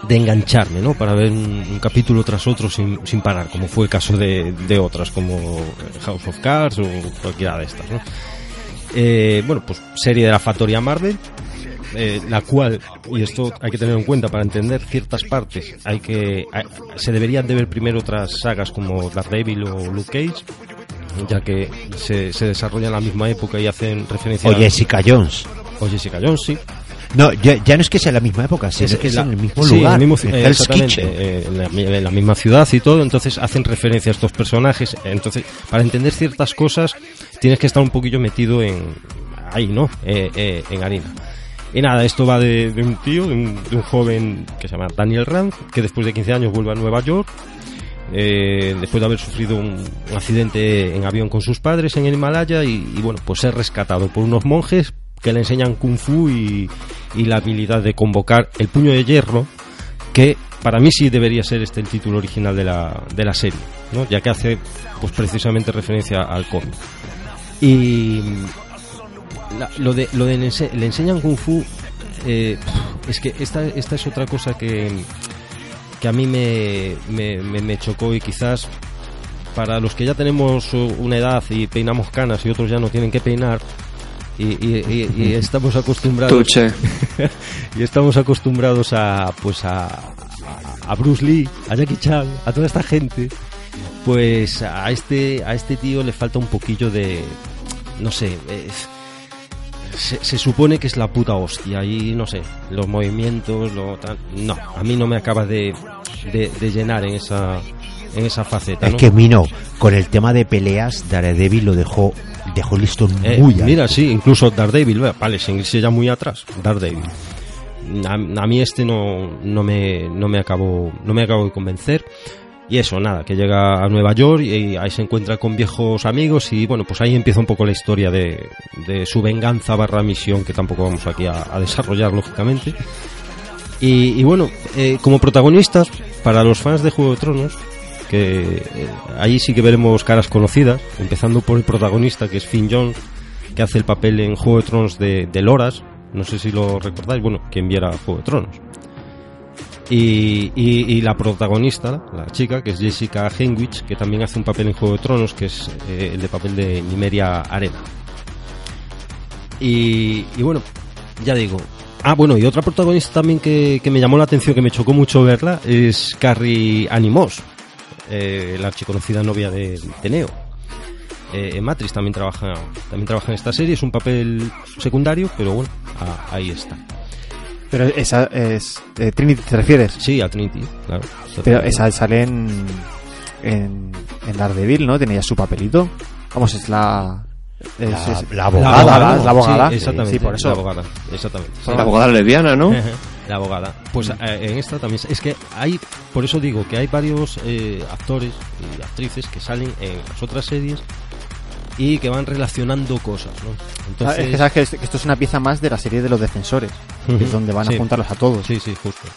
de engancharme, ¿no? Para ver un, un capítulo tras otro sin, sin parar, como fue el caso de, de otras, como House of Cards o cualquiera de estas, ¿no? Eh, bueno, pues serie de la factoría Marvel, eh, la cual, y esto hay que tener en cuenta para entender ciertas partes, hay que hay- se deberían de ver primero otras sagas como Daredevil o Luke Cage, ya que se, se desarrollan en la misma época y hacen referencia O Jessica Jones. a o Jessica Jones, sí. No, ya, ya no es que sea la misma época, sino que es la- en el mismo sí, lugar. en el mismo- eh, exactamente, eh, en, la, mi- en la misma ciudad y todo, entonces hacen referencia a estos personajes. Entonces, para entender ciertas cosas, tienes que estar un poquillo metido en ahí, ¿no? Eh, eh, en harina. Y nada, esto va de, de un tío, de un, de un joven que se llama Daniel Rand, que después de 15 años vuelve a Nueva York eh, después de haber sufrido un, un accidente en avión con sus padres en el Himalaya y, y, bueno, pues ser rescatado por unos monjes que le enseñan kung fu y, la habilidad de convocar el puño de hierro que para mí sí debería ser este el título original de la, de la serie, ¿no? ya que hace pues precisamente referencia al cómic. Y la- lo de, lo de le, ense- le enseñan kung fu, eh, es que esta, esta es otra cosa que, que a mí me, me, me- me chocó y quizás para los que ya tenemos una edad y peinamos canas y otros ya no tienen que peinar y, y- y- y estamos acostumbrados Tuche. y estamos acostumbrados a pues a, a- Bruce Lee, a Jackie Chan, a toda esta gente, pues a este a este tío le falta un poquillo de no sé, es- se, se supone que es la puta hostia y no sé, los movimientos, lo no, a mí no me acaba de, de, de llenar en esa en esa faceta, Es ¿no? que Mino, con el tema de peleas, Daredevil lo dejó, dejó listo Eh, muy alto. mira, sí, incluso Daredevil, vale, sin irse ya muy atrás, Daredevil. A, a mí este no, no me no me acabó no me acabo de convencer y eso nada que llega a Nueva York y ahí se encuentra con viejos amigos y bueno pues ahí empieza un poco la historia de, de su venganza barra misión que tampoco vamos aquí a, a desarrollar lógicamente y, y bueno eh, como protagonistas para los fans de Juego de Tronos que eh, ahí sí que veremos caras conocidas empezando por el protagonista que es Finn Jones que hace el papel en Juego de Tronos de, Loras no sé si lo recordáis bueno quien viera Juego de Tronos y, la protagonista, la chica, que es Jessica Henwich, que también hace un papel en Juego de Tronos, que es eh, el de papel de Nimeria Arena. Y, bueno, ya digo. Ah, bueno, y otra protagonista también que me llamó la atención, que me chocó mucho verla, es Carrie Animos, eh, la archiconocida novia de, de Neo. Eh, en Matrix también trabaja, también trabaja en esta serie, es un papel secundario, pero bueno, ah, ahí está. Pero esa es. eh, Trinity, ¿te refieres? Sí, a Trinity, claro. Pero esa sale en. En, en Daredevil, ¿no? Tenía su papelito. Vamos, es la. es- La, es- la abogada. la abogada. Sí, exactamente. Sí, por eso. La abogada, exactamente. sí. La abogada lesbiana, ¿no? La abogada. Pues eh, en esta también. Es que hay, por eso digo que hay varios eh, actores y actrices que salen en las otras series y que van relacionando cosas, ¿no? Ah, es que sabes que es- que esto es una pieza más de la serie de los defensores, que es donde van Sí. a juntarlos a todos. Sí, sí, justo.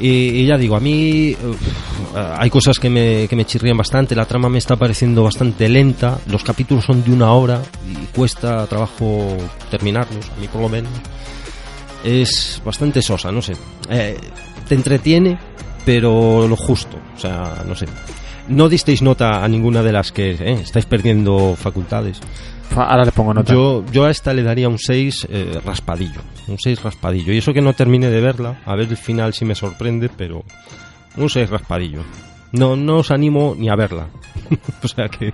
Y, y ya digo, a mí uf, hay cosas que me, que me chirrían bastante, la trama me está pareciendo bastante lenta, los capítulos son de una hora y cuesta trabajo terminarlos, a mí por lo menos. Es bastante sosa, no sé. Eh, te entretiene, pero lo justo, o sea, no sé. No disteis nota a ninguna de las que eh, estáis perdiendo facultades. Fa- Ahora le pongo nota. Yo, yo a esta le daría un 6 eh, raspadillo. Un 6 raspadillo. Y eso que no termine de verla. A ver el final si me sorprende, pero un 6 raspadillo. No, no os animo ni a verla. o sea que...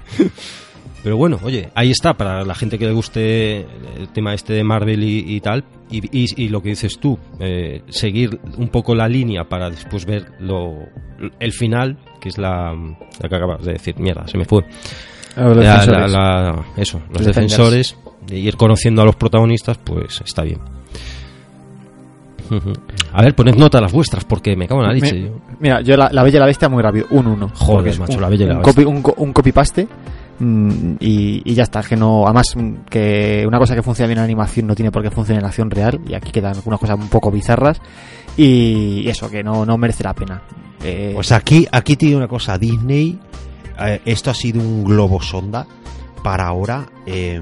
Pero bueno, oye, ahí está, para la gente que le guste el tema este de Marvel y, y tal, y, y- y lo que dices tú, eh, seguir un poco la línea para después ver lo, el final, que es la, la que acabas de decir, mierda, se me fue. Los La- defensores. la- eso, los defensores, de ir conociendo a los protagonistas, pues está bien. A ver, poned nota a las vuestras, porque me cago en la leche. Mi-. Mira, yo la, la Bella y la Bestia muy rápido, un 1. Joder, macho, La Bella y la un Bestia. Copy, un, co- un copy-paste mm, y, y ya está. Que no, además, mm, que una cosa que funciona bien en animación no tiene por qué funcionar en acción real. Y aquí quedan algunas cosas un poco bizarras. Y eso, que no, no merece la pena. Eh, Pues aquí, aquí digo una cosa, Disney, eh, esto ha sido un globo sonda para ahora eh,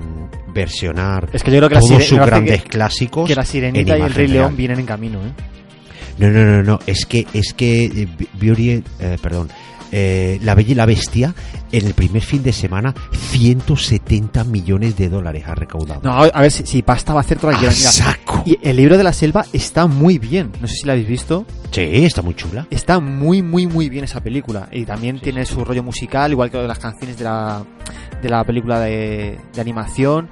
versionar es que yo creo que todos sus grandes que, clásicos. que la en Sirenita y el Rey real. León vienen en camino. ¿eh? No, no, no, no, es que, es que eh, Beauty, eh, perdón, eh, La Bella y la Bestia en el primer fin de semana 170 millones de dólares ha recaudado. No, a ver si, si pasta va a hacer toda la ¡A que quiera. Mira, saco! Y el libro de la selva está muy bien. No sé si la habéis visto. Sí, está muy chula. Está muy, muy, muy bien esa película. Y también tiene su rollo musical, igual que las canciones de la, de la película de, de animación.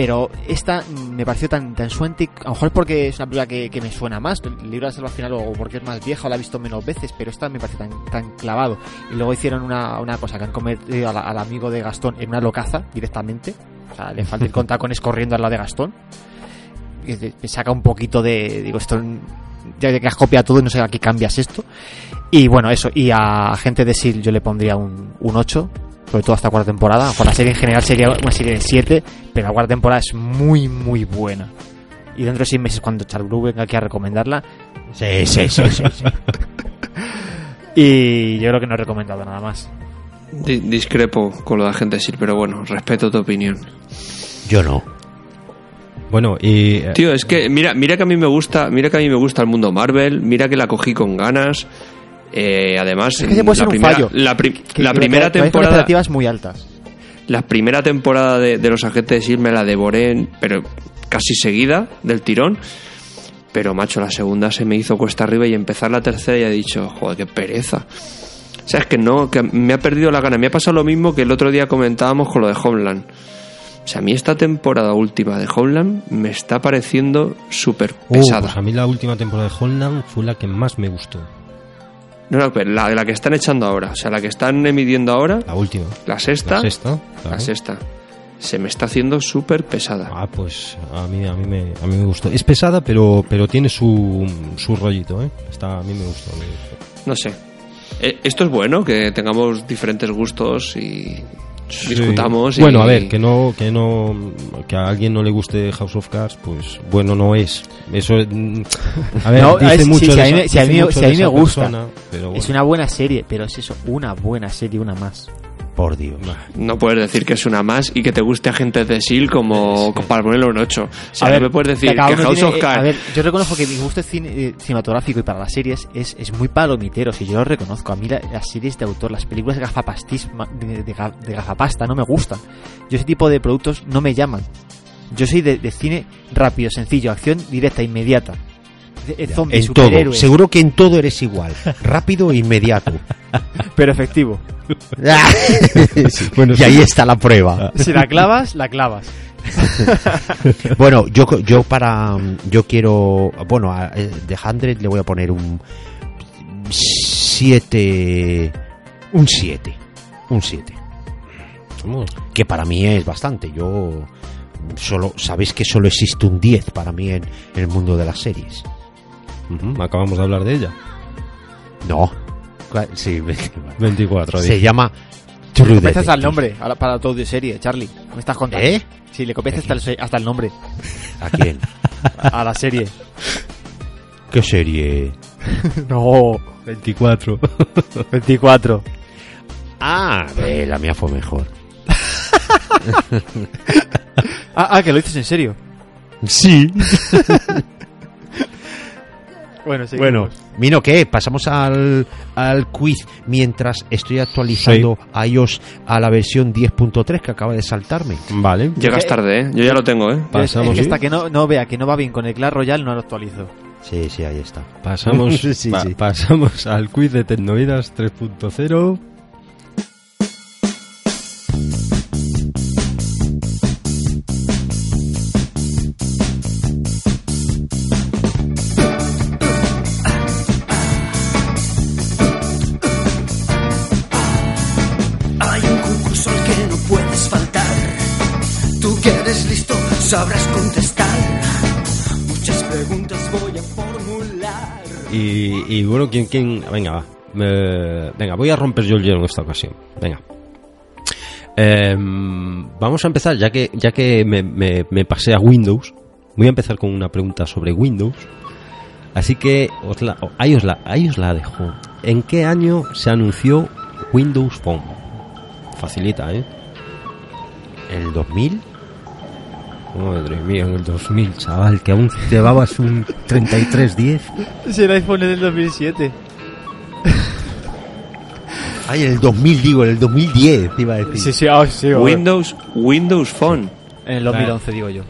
Pero esta me pareció tan, tan suente. A lo mejor porque es una película que, que me suena más. El libro de la final, o porque es más vieja, o la he visto menos veces. Pero esta me parece tan, tan clavado. Y luego hicieron una, una cosa que han convertido al amigo de Gastón en una locaza directamente. O sea, le falta ir con tacones corriendo al lado de Gastón. Saca un poquito de. Digo, esto. Ya que has copiado todo y no sé a qué cambias esto. Y bueno, eso. Y a gente de SEAL yo le pondría un, un 8. Sobre todo hasta cuarta temporada. Por la serie en general sería una serie de 7. Pero la cuarta temporada es muy, muy buena. Y dentro de 6 meses, cuando Charblue venga aquí a recomendarla. Sí, sí, sí, sí. sí. Y yo creo que no he recomendado nada más. Di- discrepo con lo de Agente Sil, pero bueno, respeto tu opinión. Yo no. Bueno, y... eh, Tío, es que mira, mira que a mí me gusta, mira que a mí me gusta el mundo Marvel, mira que la cogí con ganas. Eh, además, Es que se puede la ser un primera, fallo. la, pri- Que- la que- primera que vais con temporada, expectativas muy altas. la primera temporada de, de los agentes de S.H.I.E.L.D. me la devoré, pero casi seguida del tirón. Pero macho, la segunda se me hizo cuesta arriba y empezar la tercera y he dicho, joder, qué pereza. O sea, es que no, que me ha perdido la gana. Me ha pasado lo mismo que el otro día comentábamos con lo de Homeland. O sea, a mí esta temporada última de Homeland me está pareciendo súper uh, pesada. pues a mí la última temporada de Holland fue la que más me gustó. No, no, pero la de la que están echando ahora, o sea, la que están emitiendo ahora, La última. la sexta, La sexta. claro. la sexta, se me está haciendo súper pesada. Ah, pues a mí, a mí, me, a mí me gustó. Es pesada, pero, pero tiene su, su rollito, ¿eh? Está, a mí me gustó. me gustó. No sé. Eh, Esto es bueno, que tengamos diferentes gustos y discutamos. y- Bueno, a ver, que no, que no, que a alguien no le guste House of Cards, pues bueno no es. Eso, mm, a ver, No, dice es- sí, mucho si de a mí esa- me- si a dice mí- mucho si de a mí me esa gusta. persona, pero Es una buena serie, pero es eso, una buena serie, una más. Por Dios. No puedes decir que es una más y que te guste Agentes de S.H.I.E.L.D. como como para ponerlo en 8. O sea, no me puedes decir que House tiene- of Cards... A ver, yo reconozco que mi gusto cine- eh, cinematográfico y para las series es, es muy palomitero, si yo lo reconozco. A mí la- las series de autor, las películas de de, de ga- de gafapasta no me gustan. Yo ese tipo de productos no me llaman. Yo soy de, de cine rápido, sencillo, acción directa, inmediata. En todo. Seguro que en todo eres igual. Rápido e inmediato. pero efectivo. Bueno, y sí. ahí está la prueba. Si la clavas, la clavas. Bueno, yo, yo para. Yo quiero. Bueno, a eh, The 100 le voy a poner un. 7. Un 7. Un 7. Vamos. Que para mí es bastante. Yo. Solo, sabéis que solo existe un 10 para mí en, en el mundo de las series. Acabamos de hablar de ella. No. Sí, 24. se dice. llama Le True copias hasta el nombre para tu audioserie, Charlie. Me estás contando. ¿Eh? Sí, le copias hasta el, hasta el nombre ¿A quién? a la serie. ¿Qué serie? No, 24. 24. Ah, eh, la mía fue mejor. Ah, ah, que lo dices en serio. Sí. Bueno, sí. Bueno, Mino, ¿qué? Pasamos al, al quiz mientras estoy actualizando a iOS a la versión 10.3 que acaba de saltarme. Vale. Llegas tarde, ¿eh? Yo ya lo tengo, ¿eh? Pasamos, hasta que no, no vea que no va bien con el Clash Royale, no lo actualizo. Sí, sí, ahí está. Pasamos, Sí, pa- sí. pasamos al quiz de Tecnovidas 3.0. Y, bueno, ¿quién, quién? Venga, va. Venga, voy a romper yo el hielo en esta ocasión. Venga. Em, vamos a empezar, ya que, ya que me, pasé a Windows. Voy a empezar con una pregunta sobre Windows. Así que os la, o- ahí, os la, ahí os la dejo. ¿En qué año se anunció Windows Phone? Facilita, ¿eh? ¿En el 2000? Madre mía, en el 2000, chaval, que aún llevabas un 3310. Si el iPhone es del 2007. Ay, en el 2000 digo, en el 2010 iba a decir. Sí, sí, ah, sí. Windows, Windows Phone. En el 2011, digo yo.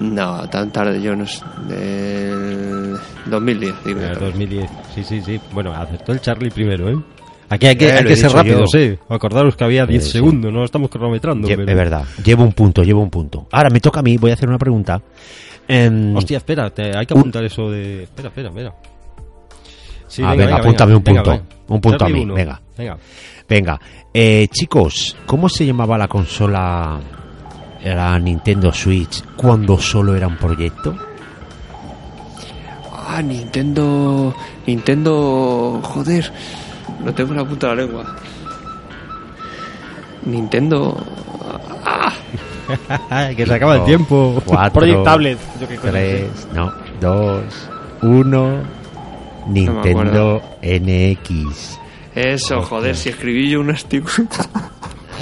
No, tan tarde yo no sé. Del 2010, digo. El también. 2010, sí, sí, sí. Bueno, acertó el Charlie primero, ¿eh? Aquí hay que, Eh, hay que ser rápidos. ¿eh? Acordaros que había 10 sí. segundos, no estamos cronometrando. Lle- pero- Es verdad, llevo un punto, llevo un punto. Ahora me toca a mí, voy a hacer una pregunta. Em, Hostia, espera, te- hay que Un- apuntar eso de... Espera, espera, espera. Sí, Ah, venga, apúntame un punto. Un punto a mí, uno. venga. Venga. Venga, eh, chicos, ¿cómo se llamaba la consola, la Nintendo Switch, cuando solo era un proyecto? Ah, Nintendo. Nintendo. Joder. Lo tengo en la punta de la lengua. Nintendo. Ah, que se acaba el tiempo. Cuatro, Project Tablet. Yo qué. Tres, no, dos, uno. Nintendo NX. eso, joder, si escribí yo un artículo.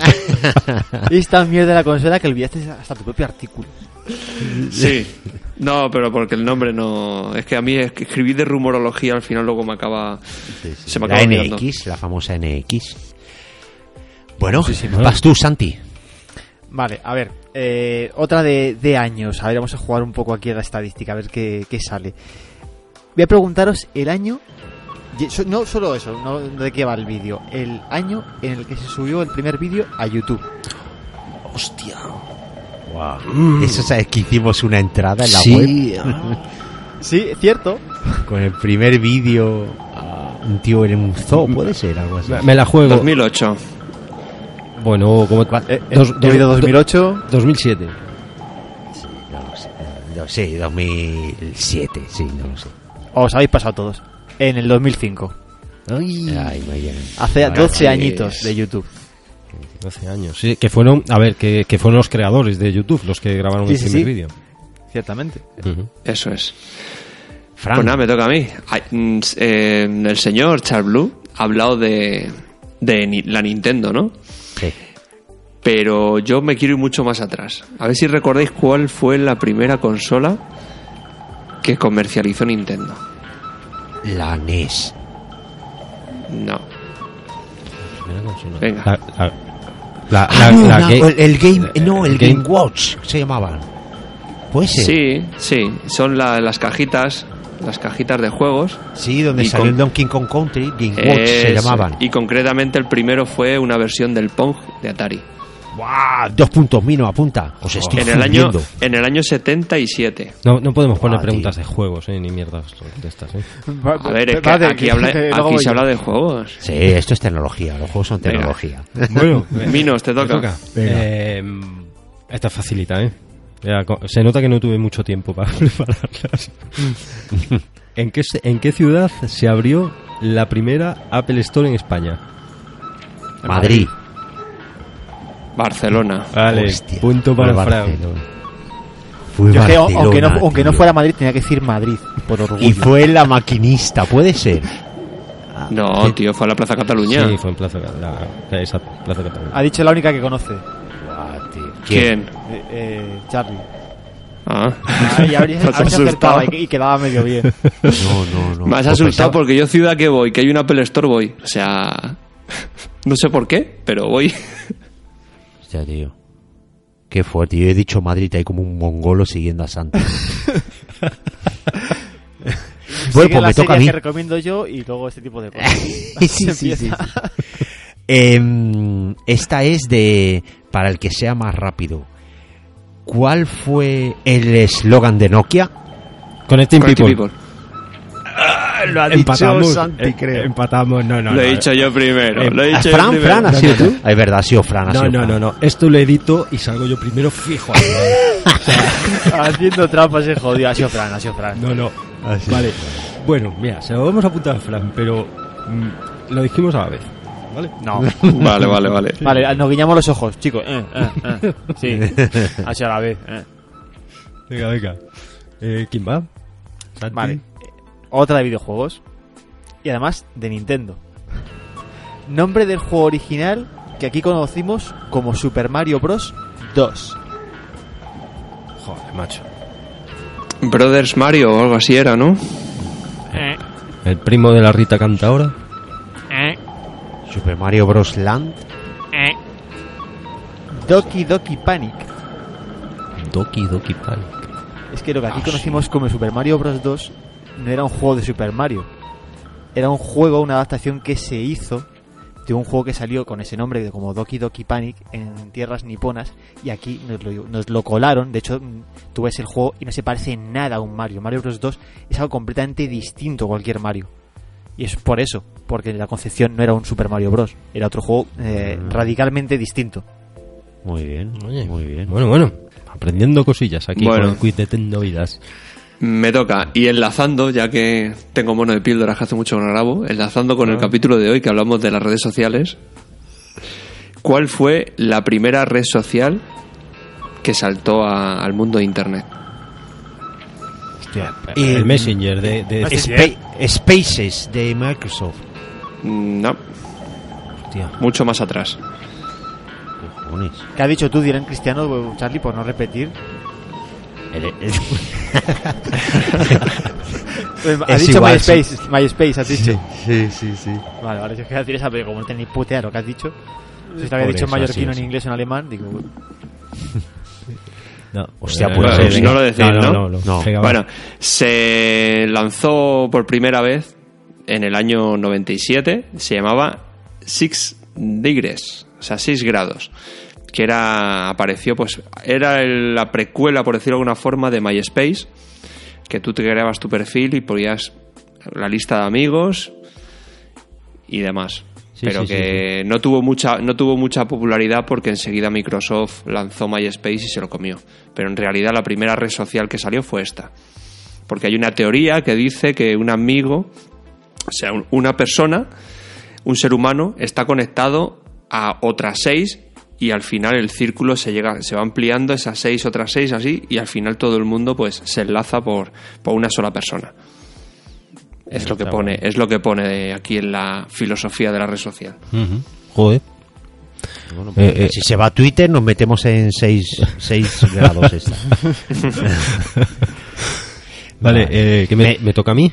Esta mierda de la consola que olvidaste hasta tu propio artículo. Sí. No, pero porque el nombre no. Es que a mí es que escribí de rumorología al final luego me acaba. Se me La acaba olvidando. NX, la famosa NX. Bueno, bueno. vas tú, Santi. Vale, a ver. eh, otra de, de años. A ver, vamos a jugar un poco aquí a la estadística, a ver qué, qué sale. Voy a preguntaros el año. No solo eso, no de qué va el vídeo. El año en el que se subió el primer vídeo a YouTube. Hostia. Eso sabes que hicimos una entrada en la web Sí. Sí, cierto. con el primer vídeo. ah, un tío en un zoo, puede ser algo así. Me- la juego. 2008. Bueno, como. Eh, dos- he oído dos- 2008. 2007. No lo sé. eh, sí, 2007, sí, no lo sé. Os habéis pasado todos. En el 2005. Ay, Ay. Hace Bueno, 12 sí. añitos de YouTube. 12 años. Sí, que fueron. A ver, que, que fueron los creadores de YouTube los que grabaron Sí, el sí, primer sí. vídeo. Ciertamente. Ujú. Eso es. Fran, Pues nada, me toca a mí. Mm, eh, el señor Charles Blue ha hablado de, de la Nintendo, ¿no? sí. Pero yo me quiero ir mucho más atrás. A ver si recordáis cuál fue la primera consola que comercializó Nintendo. La NES. No. Venga. La, la, la, Ah, la- no, la la- Game- el, Game, no, el, el Game, Game- Watch se llamaban. Puede ser. Sí, sí. Son la- las cajitas, las cajitas de juegos. Sí, donde Y salió con- el Donkey Kong Country, Game Watch se llamaban. Y concretamente el primero fue una versión del Pong de Atari. ¡Guau! Dos puntos, Mino, apunta. Os estoy En el año en el año 77. No, no podemos poner Ah, preguntas tío. de juegos, eh, ni mierdas de estas. Eh. A ver, es que aquí, que- habla- se habla de juegos. Sí, esto es tecnología. Los juegos son Venga. tecnología. Bueno, Minos, te toca. Eh, esta facilita, ¿eh? Ya, se nota que no tuve mucho tiempo para prepararlas. ¿En qué, ¿En qué ciudad se abrió la primera Apple Store en España? Madrid. Barcelona. Vale, Hostia, punto para fue Fran. Barcelona. Fue Yo que, Barcelona, aunque, no, aunque no fuera Madrid, tenía que decir Madrid, por orgullo. Y fue la maquinista, puede ser. No, tío, fue a la Plaza Cataluña. Sí, fue en Plaza, la, esa Plaza Cataluña. Ha dicho la única que conoce, tío. ¿Quién? eh, eh, Charlie. Ah. y habría, y, y quedaba medio bien. No, no, no. Me has asustado pensaba- porque yo ciudad que voy, que hay un Apple Store voy. O sea, no sé por qué, pero voy. Hostia, tío. Qué fuerte. Yo he dicho Madrid, hay como un mongolo siguiendo a Santi. bueno, pues me toca a mí. que recomiendo yo y luego este tipo de cosas. sí, sí, sí. Em, esta es de para el que sea más rápido. ¿Cuál fue el eslogan de Nokia? Connecting Connecting People. People. Lo ha Empatamos, eh, empatamos, no, no. Lo he no. dicho yo primero. Eh, lo he dicho yo Fran, primero. Fran, ¿has No, sido tú? Es verdad, ha sido Fran. ha No, sido no, Fran. no, no. Esto lo edito y salgo yo primero fijo. ¿eh? Haciendo trampas se jodió. Ha sido Fran, ha sido Fran. No, no. Ha Vale. Bueno, mira, se lo vamos a apuntar a Fran, pero mm, lo dijimos a la vez. ¿Vale? No. Vale, vale, vale. Vale, nos guiñamos los ojos, chicos. Eh, eh, eh. Sí, así a la vez. eh. Venga, venga. Eh, ¿Quién va? Santi. Vale. Otra de videojuegos. Y además de Nintendo. Nombre del juego original que aquí conocimos como Super Mario Bros. 2. Joder, macho. Brothers Mario o algo así era, ¿no? El primo de la Rita canta ahora. Super Mario Bros. Land. Doki Doki Panic. Doki Doki Panic. Es que lo que aquí conocimos como Super Mario Bros. 2 no era un juego de Super Mario. Era un juego, una adaptación que se hizo de un juego que salió con ese nombre como Doki Doki Panic en tierras niponas y aquí nos lo, nos lo colaron. De hecho, mm, tú ves el juego y no se parece en nada a un Mario. Mario Bros. 2 es algo completamente distinto a cualquier Mario. Y es por eso, porque la concepción no era un Super Mario Bros. Era otro juego eh, radicalmente distinto. Muy bien, Oye, muy bien. Bueno, bueno. Aprendiendo cosillas aquí Bueno. con el quiz de Tecnovidas. Me toca. Y enlazando, ya que tengo mono de píldoras que hace mucho que no grabo, enlazando con el capítulo de hoy que hablamos de las redes sociales, ¿cuál fue la primera red social que saltó a- al mundo de Internet? Eh, el Messenger de, de- Spa- Spaces de Microsoft. Mm, No, Hostia, mucho más atrás. ¿Qué ha dicho tú, Dirán Cristiano, Charlie, por no repetir? Eh, Ha Es dicho igual, MySpace, MySpace, has dicho. sí, sí, sí. Vale, vale, yo quería decir esa, pero como no idea de lo que has dicho, si te Por había dicho eso, mallorquino en inglés o en alemán, digo, No, Hostia, eh, pues, eh, no lo decís, no, ¿no? no, no. Venga. Bueno, se lanzó por primera vez en el año 97, se llamaba Six Degrees, o sea, 6 grados, que era, apareció, pues, era la precuela, por decirlo de alguna forma, de MySpace, que tú te creabas tu perfil y ponías la lista de amigos y demás. Sí, pero sí, que no tuvo mucha no tuvo mucha popularidad porque enseguida Microsoft lanzó MySpace y se lo comió. Pero en realidad la primera red social que salió fue esta. Porque hay una teoría que dice que un amigo, o sea, un- una persona, un ser humano, está conectado a otras seis y al final el círculo se llega, se va ampliando esas seis, otras seis, así, y al final todo el mundo pues se enlaza por, por una sola persona. Es lo que pone, es lo que pone aquí en la filosofía de la red social. Ujú. Joder. Bueno, pues, Eh, eh. si se va a Twitter, nos metemos en 6 grados esta. Vale, eh, que me, Me- me toca a mí.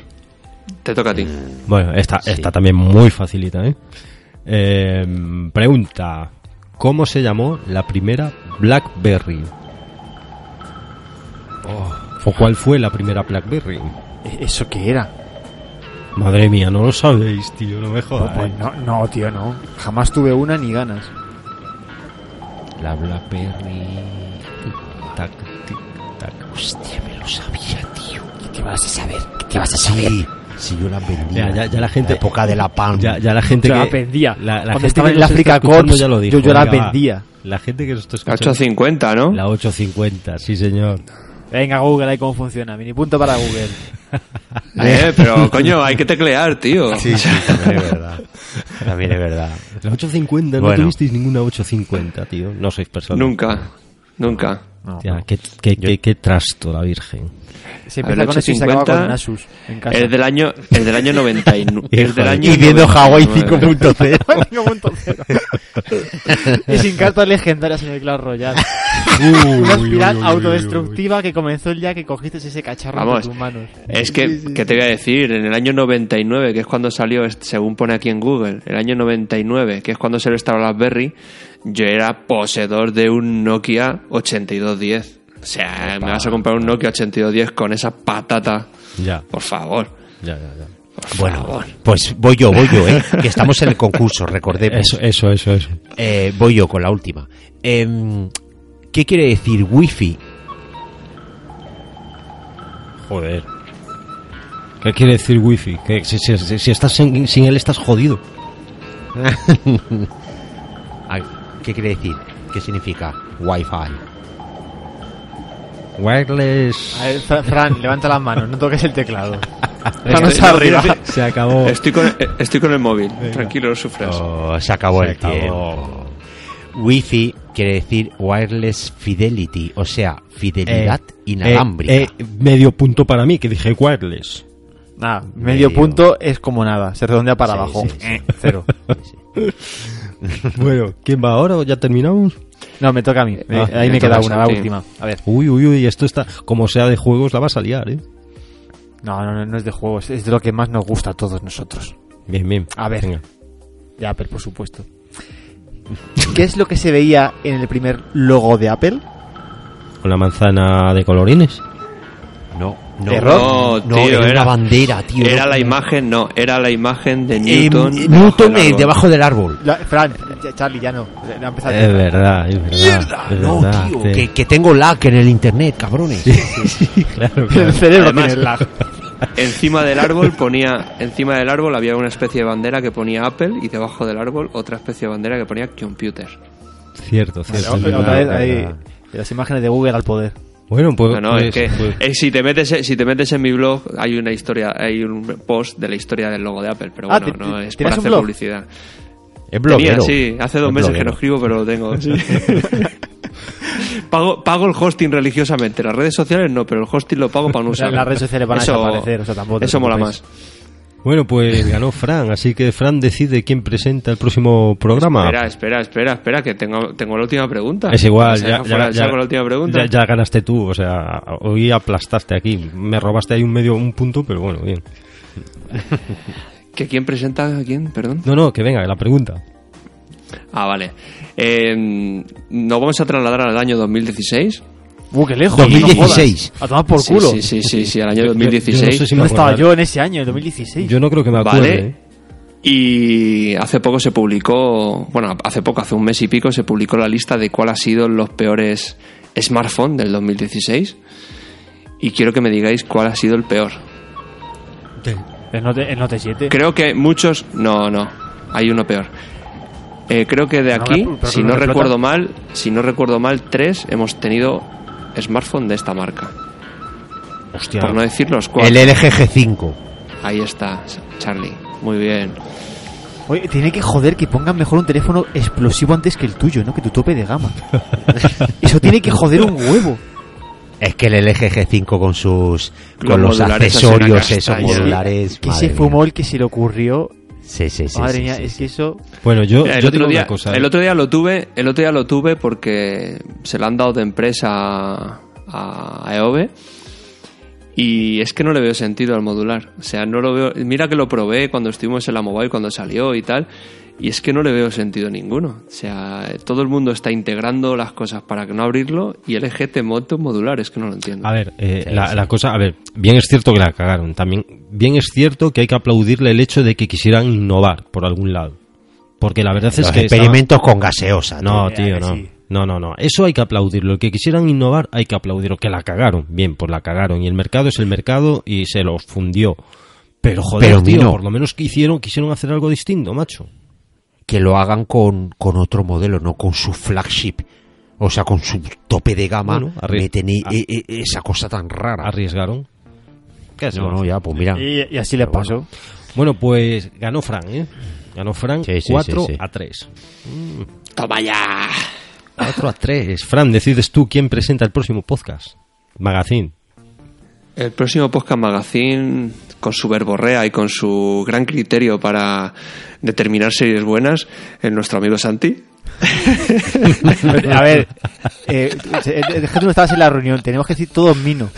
Te toca a ti. Bueno, esta, Sí. esta también muy facilita, ¿eh? Eh, Pregunta: ¿Cómo se llamó la primera Blackberry? ¿O cuál fue la primera Blackberry? "¿E- ¿eso qué era? Madre mía, no lo sabéis, tío, no me No, jodas. pues no, no, tío, no. Jamás tuve una ni ganas. La Blackberry. Tic, tac, tic, tac. Hostia, me lo sabía, tío. ¿Qué te vas a saber? ¿Qué te vas a saber? Sí, sí, yo la vendía. Ya, ya, ya la gente. La época de la Palm. Ya, ya la gente Yo que. la vendía. La, la Cuando gente estaba que en Africa escuchando Corps, ya lo dijo. yo- yo la va. vendía. La gente que nos está La escuchando. 850, ¿no? La 850, sí, señor. Venga, Google, ahí cómo funciona. Mini punto para Google. Eh, pero coño, hay que teclear, tío. Sí, sí, también es verdad. También es verdad. La 850, no Bueno. tuvisteis ninguna 850, tío. No sois personas. Nunca, nunca. No, no. qué, qué, qué, qué trasto, la Virgen. Ver, empieza con se acaba 850 con Asus en casa. Es del año, es del año 99. es del año Y viendo Hawaii 99. 5.0. y sin cartas legendarias en el Clash Royale. Uy, Una espiral uy, uy, autodestructiva que comenzó el día que cogiste ese cacharro Vamos. entre tus manos. Es que, ¿qué te voy a decir? En el año 99, que es cuando salió, este- según pone aquí en Google, el año 99, que es cuando se lo estaba BlackBerry, yo era poseedor de un Nokia 8210. O sea, me vas a comprar un Nokia 8210 con esa patata. Ya, Por favor. ya, ya. ya. Por Bueno, favor. pues voy yo, voy yo, ¿eh? Que estamos en el concurso, recordemos. Eso, eso, eso, eso. Eh, voy yo con la última. Em, ¿Qué quiere decir wifi? Joder. ¿Qué quiere decir wifi? Que si, si- si- si estás sin, sin él estás jodido. ¿Qué quiere decir? ¿Qué significa wifi? Wireless. A ver, Fra- Fran, levanta las manos, no toques el teclado. Manos arriba. Se acabó. Estoy con, eh, estoy con el móvil. Tranquilo, no sufras. Oh, se acabó Se el acabó. tiempo. Wi-Fi quiere decir wireless fidelity, o sea, fidelidad Eh, inalámbrica. eh, eh, medio punto para mí, que dije wireless. Nada, medio Medio. punto es como nada, se redondea para Sí, abajo. sí, sí. Eh, Cero. bueno, ¿quién va ahora? ¿Ya terminamos? No, me toca a mí. Me- Ah, ahí me queda una, la última. A ver. Uy, uy, uy, esto está, como sea de juegos, la vas a liar, ¿eh? No, no, no, no es de juegos, es de lo que más nos gusta a todos nosotros. Bien, bien. A ver. Venga. De Apple, por supuesto. ¿Qué es lo que se veía en el primer logo de Apple? Con la manzana de colorines. No, no, Error. No, no, tío, era, era, una bandera, tío. era no. la imagen, no, era la imagen de Eh, Newton. Newton debajo del árbol. La- Fran, Charlie, ya no. Empezado. Es verdad, es verdad. es No, verdad, tío, sí. que, que tengo lag en el internet, cabrones. claro, claro. El cerebro Además- tiene lag. Encima del árbol ponía, encima del árbol había una especie de bandera que ponía Apple y debajo del árbol otra especie de bandera que ponía Computer. Cierto, cierto. Otra vez las imágenes de Google al poder. Bueno, pues, No, no, pues- es que pues- eh, si, te metes, si te metes en mi blog hay una historia, hay un post de la historia del logo de Apple, pero Ah, bueno, ¿te- no es un hacer blog? publicidad. Es Tenía, bloguero. sí, hace dos Es meses que no escribo, pero lo tengo. sí. pago, pago el hosting religiosamente. Las redes sociales no, pero el hosting lo pago para no usarlo. las redes sociales van a Eso- desaparecer, o sea, tampoco Eso mola más. Bueno, pues ganó Fran, así que Fran decide quién presenta el próximo programa. Espera, espera, espera, espera, que tengo, tengo la última pregunta. Es igual, ya, ya, ya- la última pregunta. ya- ya ganaste tú, o sea, hoy aplastaste aquí, me robaste ahí un medio, un punto, pero bueno, bien. ¿Que quién presenta a quién? Perdón. No, no, que venga, la pregunta. Ah, vale. Eh, nos vamos a trasladar al año 2016. Uh, qué lejos. 2016. no jodas. A tomar por Sí, culo. Sí, sí, sí, sí, al año Yo- yo- yo no 2016. sé si me ¿Dónde estaba yo en ese año, en 2016? Yo no creo que me acuerde. Vale. ¿eh? Y hace poco se publicó, bueno, hace poco, hace un mes y pico, se publicó la lista de cuáles han sido los peores smartphones del 2016. Y quiero que me digáis cuál ha sido el peor. El Note, el Note 7. Creo que muchos. No, no. Hay uno peor. Eh, creo que de No, aquí, pero- pero si no recuerdo mal, si no recuerdo mal, tres hemos tenido smartphone de esta marca. Hostia. Por no decir los cuatro. El LG G5. Ahí está, Charlie. Muy bien. Oye, tiene que joder que pongan mejor un teléfono explosivo antes que el tuyo, ¿no? Que tu tope de gama. Eso tiene que joder un huevo. Es que el LG G5 con sus con los accesorios esos modulares. Que se fumó el que se le ocurrió. Sí, sí, sí. Madre sí, mía, sí, es sí. que eso. Bueno, yo, Mira, el yo otro digo día, una cosa. ¿eh? el otro día lo tuve, el otro día lo tuve porque se lo han dado de empresa a, a EOB y es que no le veo sentido al modular. O sea, no lo veo. Mira que lo probé cuando estuvimos en la mobile cuando salió y tal. Y es que no le veo sentido ninguno. O sea, todo el mundo está integrando las cosas para que no abrirlo y el monta un modular, es que no lo entiendo. A ver, eh, la, la cosa, a ver, bien es cierto que la cagaron. También, bien es cierto que hay que aplaudirle el hecho de que quisieran innovar por algún lado. Porque la verdad es que. estaba- experimentos con gaseosa. No, tío, no. sí. No, no, no. Eso hay que aplaudirlo. El que quisieran innovar, hay que aplaudirlo. Que la cagaron. Bien, pues la cagaron. Y el mercado es el mercado y se los fundió. Pero joder, Pero, tío, por lo menos que hicieron, quisieron hacer algo distinto, macho. Que lo hagan con, con otro modelo, no con su flagship. O sea, con su tope de gama. Bueno, meten e- a- e- e- esa cosa tan rara. Arriesgaron. ¿Qué No, no, ya, pues mira. Y, y así le pasó. Bueno, pues ganó Fran, ¿eh? Ganó Fran Sí, sí, 4 sí, sí. a 3. ¡Toma ya! 4 a 3. Fran, decides tú quién presenta el próximo podcast. Magazine. El próximo Podcast Magazine, con su verborrea y con su gran criterio para determinar series buenas, es nuestro amigo Santi. A ver, eh, eh, es que tú no estabas en la reunión, tenemos que decir todos Mino.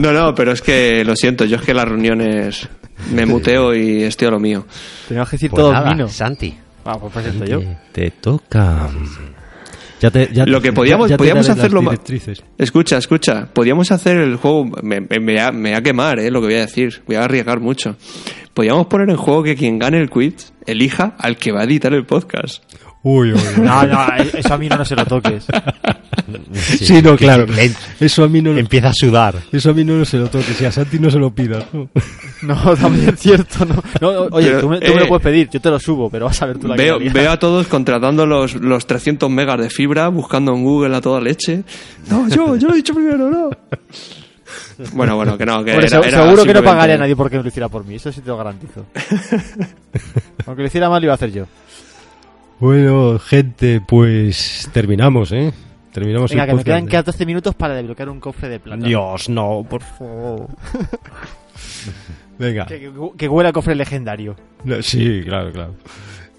No, no, pero es que lo siento, yo es que las reuniones me muteo y estoy a lo mío. Tenemos que decir Pues todos nada, Mino. Santi. Ah, pues presento yo. Te, te toca. Ya te, ya- Lo que podíamos, ya podíamos hacerlo directrices. Escucha, escucha, podíamos hacer el juego, me, me, me va, me va a quemar, eh, lo que voy a decir, voy a arriesgar mucho. Podríamos poner en juego que quien gane el quiz elija al que va a editar el podcast. Uy, uy, uy. No, no, eso a mí no, no se lo toques. Sí, no, claro. Le- Eso a mí no, Empieza a sudar. eso a mí no se lo toques. Y a Santi no se lo pidas. ¿no? No, también es cierto. No, No, oye, Pero, tú, me, tú me eh, lo puedes pedir, yo te lo subo, pero vas a ver tú la que Veo, veo a todos contratando los, los 300 megas de fibra, buscando en Google a toda leche. No, yo, yo lo he dicho primero, no. Bueno, bueno, que no, que Hombre, era- se- era seguro que no pagaría a nadie porque lo hiciera por mí, eso sí te lo garantizo. Aunque lo hiciera mal, lo iba a hacer yo. Bueno, gente, pues terminamos, ¿eh? Terminamos Venga, el que me quedan quedan 12 minutos para desbloquear un cofre de plata. Dios, no, por favor. Venga. Que, que, que huela a cofre legendario. No, sí, claro, claro.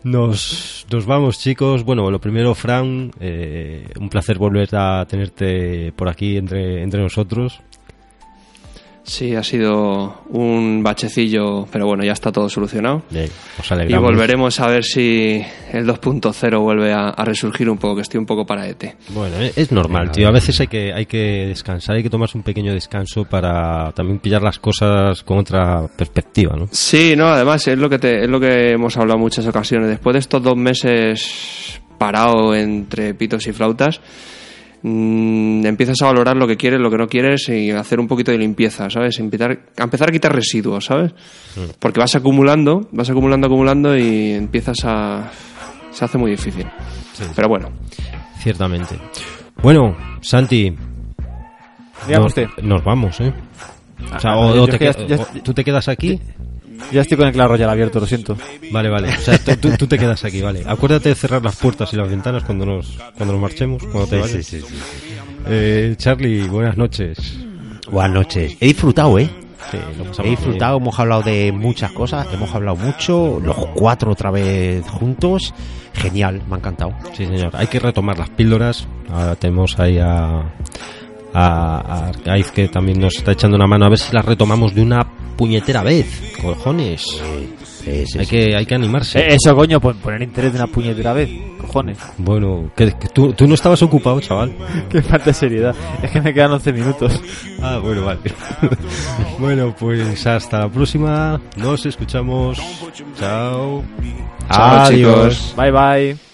Nos, nos vamos, chicos. Bueno, lo primero, Fran, eh, un placer volver a tenerte por aquí entre, entre nosotros. Sí, ha sido un bachecillo, pero bueno, ya está todo solucionado. Os Y volveremos a ver si el 2.0 vuelve a, a resurgir un poco, que estoy un poco para ET. Bueno, eh, es normal, tío. A veces hay que, hay que descansar, hay que tomarse un pequeño descanso para también pillar las cosas con otra perspectiva, ¿no? Sí, no, además es lo que te, es lo que hemos hablado en muchas ocasiones. Después de estos dos meses parado entre pitos y flautas, mm, empiezas a valorar lo que quieres, lo que no quieres y hacer un poquito de limpieza, ¿sabes? Empezar, a empezar a quitar residuos, ¿sabes? Porque vas acumulando, vas acumulando, acumulando y empiezas a... se hace muy difícil. Pero bueno, Ciertamente. Bueno, Santi, nos, usted. nos vamos, ¿eh? O sea, Ah, o- te que ya- que- ya- o- ¿Tú te quedas aquí? Ya estoy con el Clash Royale abierto, lo siento. Vale, vale. O sea, tú, tú- tú te quedas aquí, vale. Acuérdate de cerrar las puertas y las ventanas cuando nos, cuando nos marchemos, cuando te vayas. Eh, Charlie, buenas noches. Buenas noches. He disfrutado, ¿eh? Sí, He bien. disfrutado, hemos hablado de muchas cosas, hemos hablado mucho, los cuatro otra vez juntos. Genial, me ha encantado. Sí, señor. Hay que retomar las píldoras. Ahora tenemos ahí a, a, a Arcaiz que también nos está echando una mano a ver si las retomamos de una puñetera vez. Cojones. Sí, sí, Hay sí. que, hay que animarse. Eh, eso, coño, pon- poner interés de una puñetera vez. Cojones. Bueno, que, que tú, tú no estabas ocupado, chaval. Qué falta de seriedad. Es que me quedan 11 minutos. Ah, bueno, vale. bueno, pues hasta la próxima. Nos escuchamos. Chao. Chao, Adiós. chicos. Bye, bye.